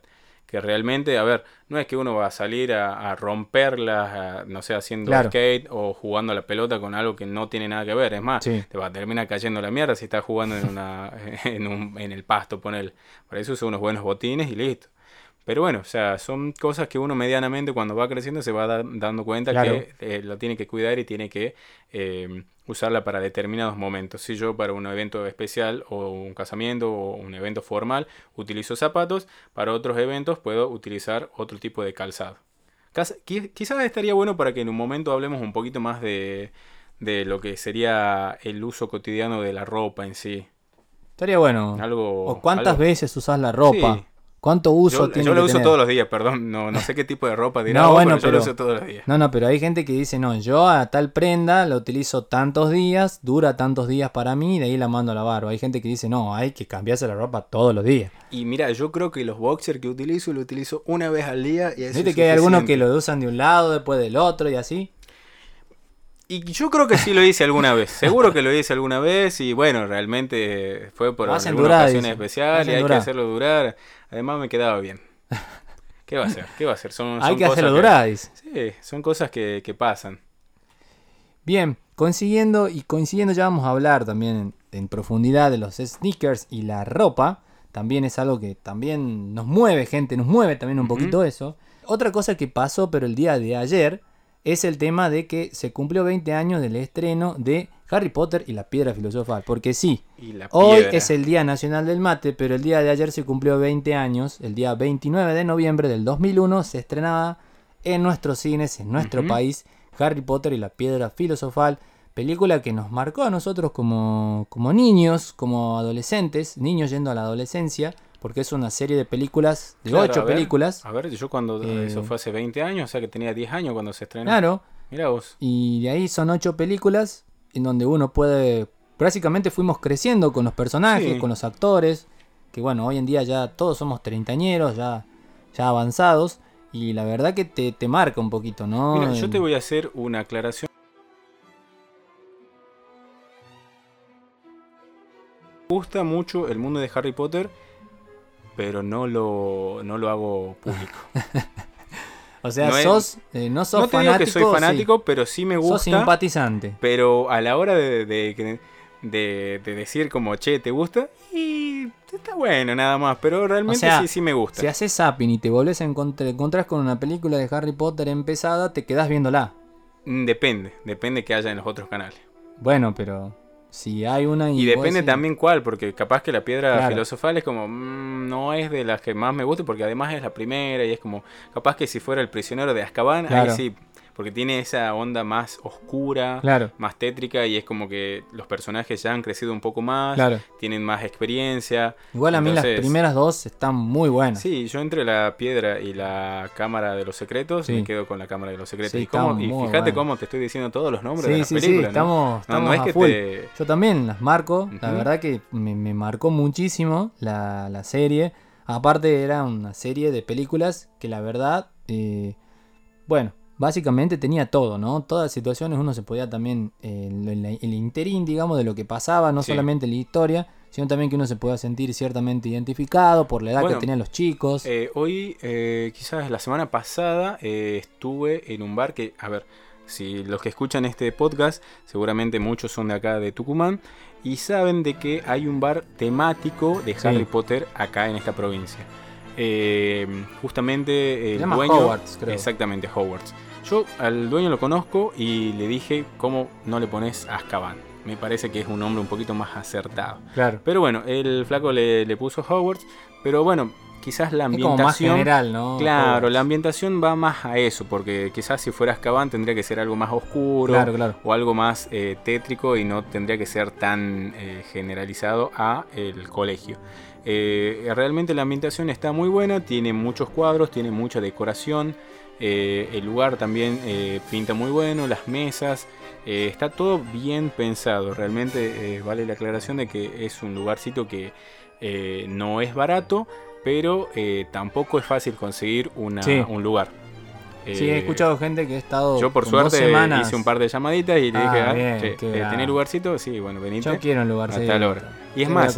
que realmente, a ver, no es que uno va a salir a, romperlas, no sé, haciendo skate o jugando a la pelota con algo que no tiene nada que ver. Es más, te va a terminar cayendo la mierda si estás jugando en, una, en, un, en el pasto, poner. Para eso son unos buenos botines y listo. Pero bueno, o sea, son cosas que uno medianamente cuando va creciendo se va dando cuenta que eh, lo tiene que cuidar y tiene que eh, usarla para determinados momentos. Si yo para un evento especial o un casamiento o un evento formal utilizo zapatos, para otros eventos puedo utilizar otro tipo de calzado. Quizás estaría bueno para que en un momento hablemos un poquito más de, de lo que sería el uso cotidiano de la ropa en sí. Estaría bueno. Algo, o cuántas veces usas la ropa. ¿Cuánto uso yo, tiene Yo lo uso todos los días, perdón. No, no sé qué tipo de ropa dirá, no, bueno, pero, yo lo uso todos los días. No, no, pero hay gente que dice, no, yo a tal prenda la utilizo tantos días, dura tantos días para mí y de ahí la mando a lavar. O hay gente que dice, no, hay que cambiarse la ropa todos los días. Y mira, yo creo que los boxers que utilizo, lo utilizo una vez al día y ¿Viste que hay algunos que lo usan de un lado, después del otro y así? Y yo creo que sí lo hice alguna vez. Seguro que lo hice alguna vez y bueno, realmente fue por alguna ocasión especial y hay que hacerlo durar. Además me quedaba bien. ¿Qué va a hacer? ¿Qué va a? Son, hay que hacerlo durar. Sí, son cosas que, pasan. Bien, consiguiendo y coincidiendo ya vamos a hablar también en, profundidad de los sneakers y la ropa. También es algo que también nos mueve, gente, nos mueve también un poquito eso. Otra cosa que pasó, pero el día de ayer, es el tema de que se cumplió 20 años del estreno de Harry Potter y la piedra filosofal. Porque sí, hoy es el Día Nacional del Mate, pero el día de ayer se cumplió 20 años. El día 29 de noviembre del 2001 se estrenaba en nuestros cines, en nuestro país, Harry Potter y la piedra filosofal. Película que nos marcó a nosotros como, como niños, como adolescentes, niños yendo a la adolescencia, porque es una serie de películas, de Claro, ocho a ver, películas. A ver, yo cuando. Eh, eso fue hace 20 años, o sea que tenía 10 años cuando se estrenó. Claro, Mira vos. y de ahí son ocho películas en donde uno puede. Básicamente fuimos creciendo con los personajes, Sí. con los actores. Que bueno, hoy en día ya todos somos treintañeros, ya, ya avanzados. Y la verdad que te, te marca un poquito, ¿no? Mira, yo te voy a hacer una aclaración. Me gusta mucho el mundo de Harry Potter, pero no lo, no lo hago público. O sea, no es- sos, eh, no sos no te fanático. digo que soy sí. fanático, pero sí me Sos gusta. simpatizante. Pero a la hora de, de, de- de decir como, che, ¿te gusta? Y está bueno nada más, pero realmente sea, sí, sí me gusta. Si haces zapping y te volvés a encontrar, encontrás con una película de Harry Potter empezada, te quedás viéndola. Mm, Depende, depende que haya en los otros canales. Bueno, pero si hay una y, depende también cuál, porque capaz que la piedra Claro. filosofal es como, mm, no es de las que más me gusta, porque además es la primera y es como, capaz que si fuera el prisionero de Azkaban, Claro. ahí sí, porque tiene esa onda más oscura, Claro, más tétrica y es como que los personajes ya han crecido un poco más, claro. tienen más experiencia. Igual a mí las Entonces- primeras dos están muy buenas. Sí, yo entre la piedra y la cámara de los secretos Sí. me quedo con la cámara de los secretos. Sí, y, cómo- y fíjate bueno. cómo te estoy diciendo todos los nombres de sí, las sí, sí, películas. ¿no? estamos, No, estamos no es a que full. te... Yo también las marco. La verdad que me, me marcó muchísimo la, la serie. Aparte era una serie de películas que la verdad, eh, bueno, básicamente tenía todo, ¿no? Todas las situaciones uno se podía también, eh, el, interín, digamos, de lo que pasaba, no Sí. solamente la historia, sino también que uno se pueda sentir ciertamente identificado por la edad Bueno, que tenían los chicos. Eh, hoy, eh, quizás la semana pasada, eh, estuve en un bar que, a ver, si los que escuchan este podcast, seguramente muchos son de acá de Tucumán, y saben de que hay un bar temático de Sí. Harry Potter acá en esta provincia. Eh, justamente el dueño... Hogwarts, creo. Exactamente, Hogwarts. Yo al dueño lo conozco y le dije, ¿cómo no le pones Azkaban? Me parece que es un nombre un poquito más acertado. claro. Pero bueno, el flaco le, le puso Hogwarts. Pero bueno, quizás la Es como más ambientación. general, ¿no? Claro, Hogwarts. la ambientación va más a eso. Porque quizás si fuera Azkaban tendría que ser algo más oscuro. Claro, claro. O algo más eh, tétrico y no tendría que ser tan eh, generalizado a el colegio. Eh, realmente la ambientación está muy buena, tiene muchos cuadros, tiene mucha decoración. eh, el lugar también eh, pinta muy bueno, las mesas, eh, está todo bien pensado. Realmente vale la aclaración de que es un lugarcito que eh, no es barato, pero tampoco es fácil conseguir una- Sí. un lugar. Sí, he escuchado gente que ha estado yo por suerte hice un par de llamaditas y le Ah, dije, ah, bien, che. ¿tenés lugarcito? Sí, bueno, venite. Yo quiero un lugar a sí. tal hora. Y es más.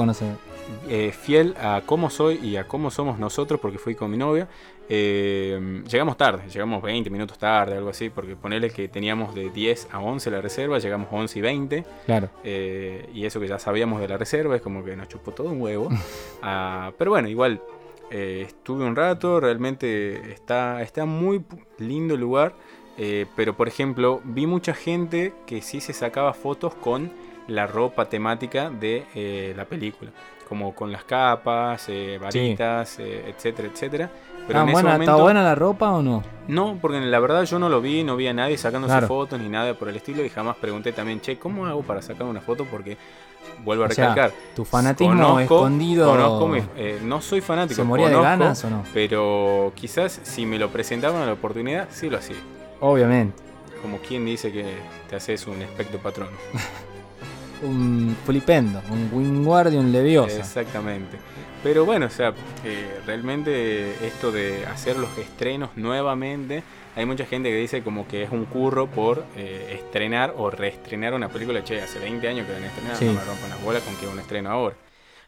Eh, fiel a cómo soy y a cómo somos nosotros, porque fui con mi novia, eh, llegamos tarde, llegamos 20 minutos tarde, algo así, porque ponerle que teníamos de 10 a 11 la reserva, llegamos 11 y 20, Claro. eh, y eso que ya sabíamos de la reserva, es como que nos chupó todo un huevo. Ah, pero bueno, igual estuve un rato, realmente está, está muy lindo el lugar, pero por ejemplo, vi mucha gente que sí se sacaba fotos con la ropa temática de eh, la película, como con las capas, eh, varitas, eh, etcétera, etcétera. Pero Ah, en ese buena, momento, ¿Está buena la ropa o no? no, porque la verdad yo no lo vi, no vi a nadie sacándose Claro. fotos ni nada por el estilo y jamás pregunté también, che, ¿cómo hago para sacar una foto? Porque vuelvo a O sea, recalcar, Tu fanatismo conozco- escondido. conozco mi- eh, no soy fanático, ¿Se moría de ganas o no? pero quizás si me lo presentaban a la oportunidad, sí lo hacía. Obviamente. Como quien dice que te haces un espectro patrono. Un flipendo, un Wingardium Leviosa. Exactamente. Pero bueno, o sea, eh, realmente esto de hacer los estrenos nuevamente, hay mucha gente que dice como que es un curro por eh, estrenar o reestrenar una película. Che, hace 20 años que la han estrenado, Sí. no me rompan las bolas con que un estreno ahora.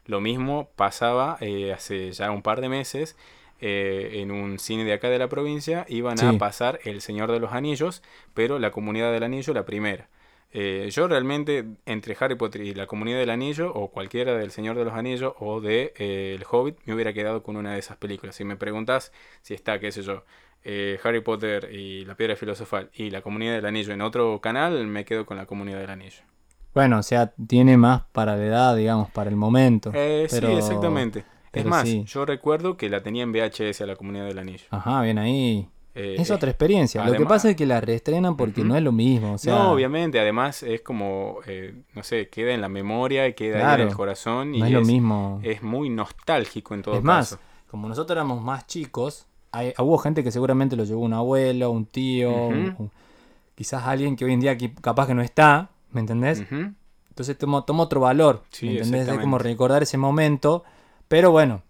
Lo mismo pasaba eh, hace ya un par de meses eh, en un cine de acá de la provincia. Iban a pasar El Señor de los Anillos, pero la Comunidad del Anillo la primera. Eh, yo realmente, entre Harry Potter y la Comunidad del Anillo, o cualquiera del Señor de los Anillos, o de eh, El Hobbit, me hubiera quedado con una de esas películas. Si me preguntas si está, qué sé yo, eh, Harry Potter y la Piedra Filosofal y la Comunidad del Anillo en otro canal, me quedo con la Comunidad del Anillo. Bueno, o sea, tiene más para la edad, digamos, para el momento. Eh, Pero- Sí, exactamente. Es más, sí. yo recuerdo que la tenía en VHS a la comunidad del anillo. Ajá, bien ahí. Eh, Es eh, otra experiencia. Lo que pasa es que la reestrenan porque no es lo mismo. O sea, no, obviamente, además es como, eh, no sé, queda en la memoria queda ahí en el corazón y no es, lo mismo. es muy nostálgico en todo Es más, caso. como nosotros éramos más chicos, hay, hubo gente que seguramente lo llevó un abuelo, un tío, un- quizás alguien que hoy en día capaz que no está, ¿me entendés? Entonces toma, toma otro valor, Sí, ¿me entendés? Es como recordar ese momento, pero bueno,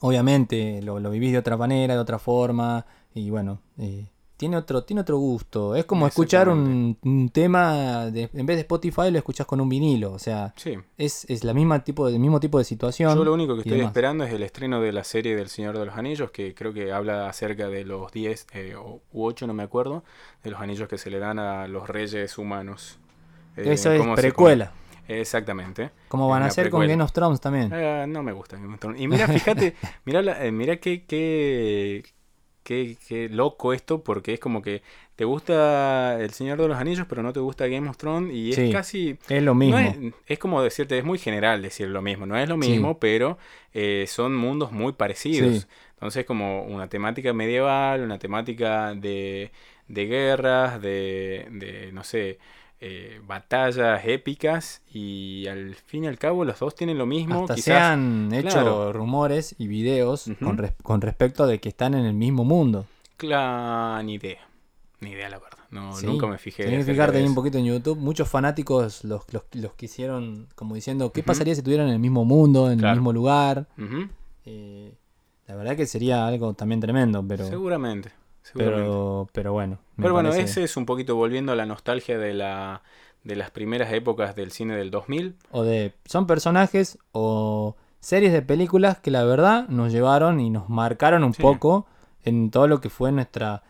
obviamente lo, lo vivís de otra manera, de otra forma, y bueno, eh, tiene otro, tiene otro gusto. Es como escuchar un, un tema, de- en vez de Spotify lo escuchás con un vinilo, o sea, Sí. es, es la misma tipo, el mismo tipo de situación. Yo lo único que estoy demás. esperando es el estreno de la serie del Señor de los Anillos, que creo que habla acerca de los 10 eh, o- u 8, no me acuerdo, de los anillos que se le dan a los reyes humanos. Eh, Eso es precuela. Exactamente. Como van a hacer con. Game of Thrones también. Ah, no me gusta Game of Thrones. Y mira, fíjate, mira, la- eh, mira qué, qué, qué, qué loco esto, porque es como que te gusta El Señor de los Anillos, pero no te gusta Game of Thrones, y es Sí, casi... Es lo mismo. No es, es como decirte, es muy general decir lo mismo, no es lo Sí. mismo, pero eh, son mundos muy parecidos. Sí. Entonces, como una temática medieval, una temática de, de guerras, de, de, no sé, eh, batallas épicas, y al fin y al cabo los dos tienen lo mismo. Hasta se han hecho claro. rumores y videos con, res- con respecto de que están en el mismo mundo. Cla- ni idea, ni idea la verdad, no, Sí, nunca me fijé. Tenés que fijarte ahí un poquito en YouTube. Muchos fanáticos los, los, los quisieron como diciendo, ¿qué pasaría si estuvieran en el mismo mundo, en Claro. el mismo lugar? Eh, la verdad que sería algo también tremendo, pero, seguramente. Pero, pero bueno. Pero bueno, parece- ese es un poquito volviendo a la nostalgia de la de las primeras épocas del cine del 2000. O de, son personajes o series de películas que la verdad nos llevaron y nos marcaron un Sí. poco en todo lo que fue nuestra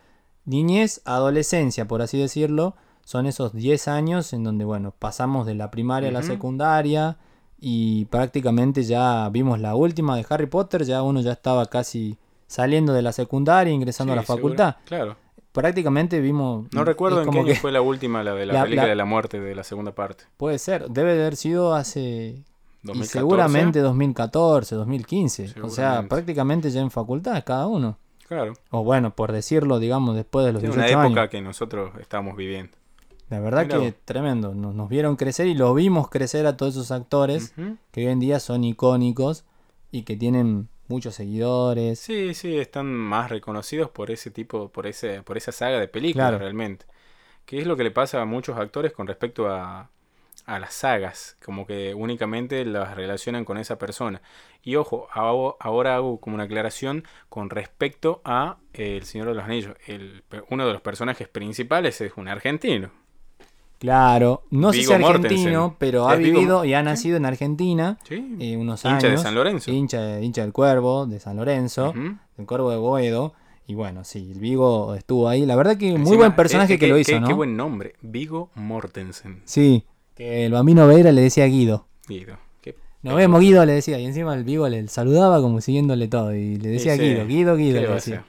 niñez, adolescencia, por así decirlo. Son esos 10 años en donde, bueno, pasamos de la primaria a la secundaria y prácticamente ya vimos la última de Harry Potter, ya uno ya estaba casi saliendo de la secundaria, ingresando a la seguro- facultad. Claro. Prácticamente vimos... No recuerdo en qué como año que- fue la última, la de la, La- película la- de la muerte de la segunda parte. Puede ser, debe de haber sido hace 2014. Y seguramente 2014, 2015. O sea, prácticamente ya en facultad cada uno. Claro. O bueno, por decirlo, digamos, después de los Es una 18 época años. que nosotros estábamos viviendo. La verdad Mirá que tremendo. Nos, nos vieron crecer y lo vimos crecer a todos esos actores que hoy en día son icónicos y que tienen muchos seguidores. Sí, sí, están más reconocidos por ese tipo, por ese, por esa saga de películas Claro. realmente. Que es lo que le pasa a muchos actores con respecto a, a las sagas, como que únicamente las relacionan con esa persona. Y ojo, hago- ahora hago como una aclaración con respecto a eh, El Señor de los Anillos. El, uno de los personajes principales es un argentino. Claro, no sé si argentino, Mortensen. pero ha ¿Es Viggo vivido y ha sí? nacido en Argentina Sí. eh, unos Hincha de años. San Lorenzo. Hincha, hincha del Cuervo, de San Lorenzo. Ujú. El Cuervo de Boedo. Y bueno, sí, el Vigo estuvo ahí. La verdad que muy buen personaje eh, que qué- lo hizo, qué- ¿no? Qué buen nombre, Vigo Mortensen. Sí, que el bambino Veira le decía Guido. Guido. Qué Nos vemos Guido, le decía. Y encima el Vigo le saludaba como siguiéndole todo. Y le decía sí. Guido, Guido, Guido, ¿Qué le decía.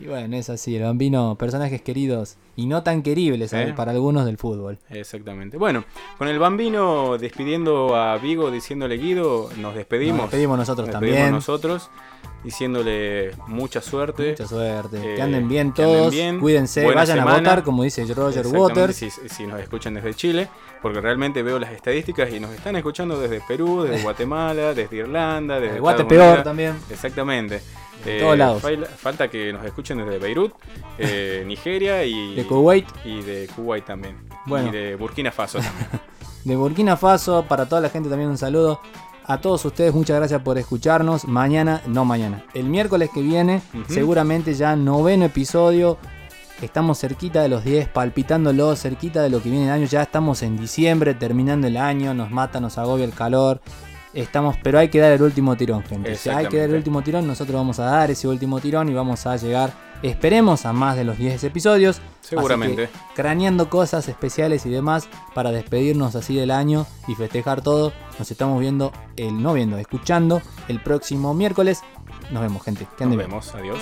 Y bueno, es así, el bambino, personajes queridos y no tan queribles ¿Eh? para algunos del fútbol. Exactamente. Bueno, con el bambino despidiendo a Vigo, diciéndole Guido, nos despedimos. Nos despedimos nosotros Nos también. despedimos nosotros, diciéndole mucha suerte. Mucha suerte. Eh, que anden bien que anden todos. bien. Cuídense, Buena vayan a votar, como dice Roger Waters. Si, si nos escuchan desde Chile, porque realmente veo las estadísticas y nos están escuchando desde Perú, desde Guatemala, desde Irlanda, desde El Guate Estados peor Unidos. también. Exactamente. De todos lados. Falta que nos escuchen desde Beirut, eh, Nigeria y De Kuwait, y de Kuwait también. Bueno. Y de Burkina Faso también. de Burkina Faso, para toda la gente también un saludo. A todos ustedes, muchas gracias por escucharnos. Mañana, no mañana, el miércoles que viene, seguramente ya noveno episodio. Estamos cerquita de los 10, palpitándolo, cerquita de lo que viene el año. Ya estamos en diciembre, terminando el año. Nos mata, nos agobia el calor. Estamos, pero hay que dar el último tirón, gente. Si hay que dar el último tirón, nosotros vamos a dar ese último tirón y vamos a llegar, esperemos, a más de los 10 episodios. Así Seguramente. que, craneando cosas especiales y demás para despedirnos así del año y festejar todo. Nos estamos viendo, el, no viendo, escuchando el próximo miércoles. Nos vemos, gente. Que Nos bien. vemos. Adiós.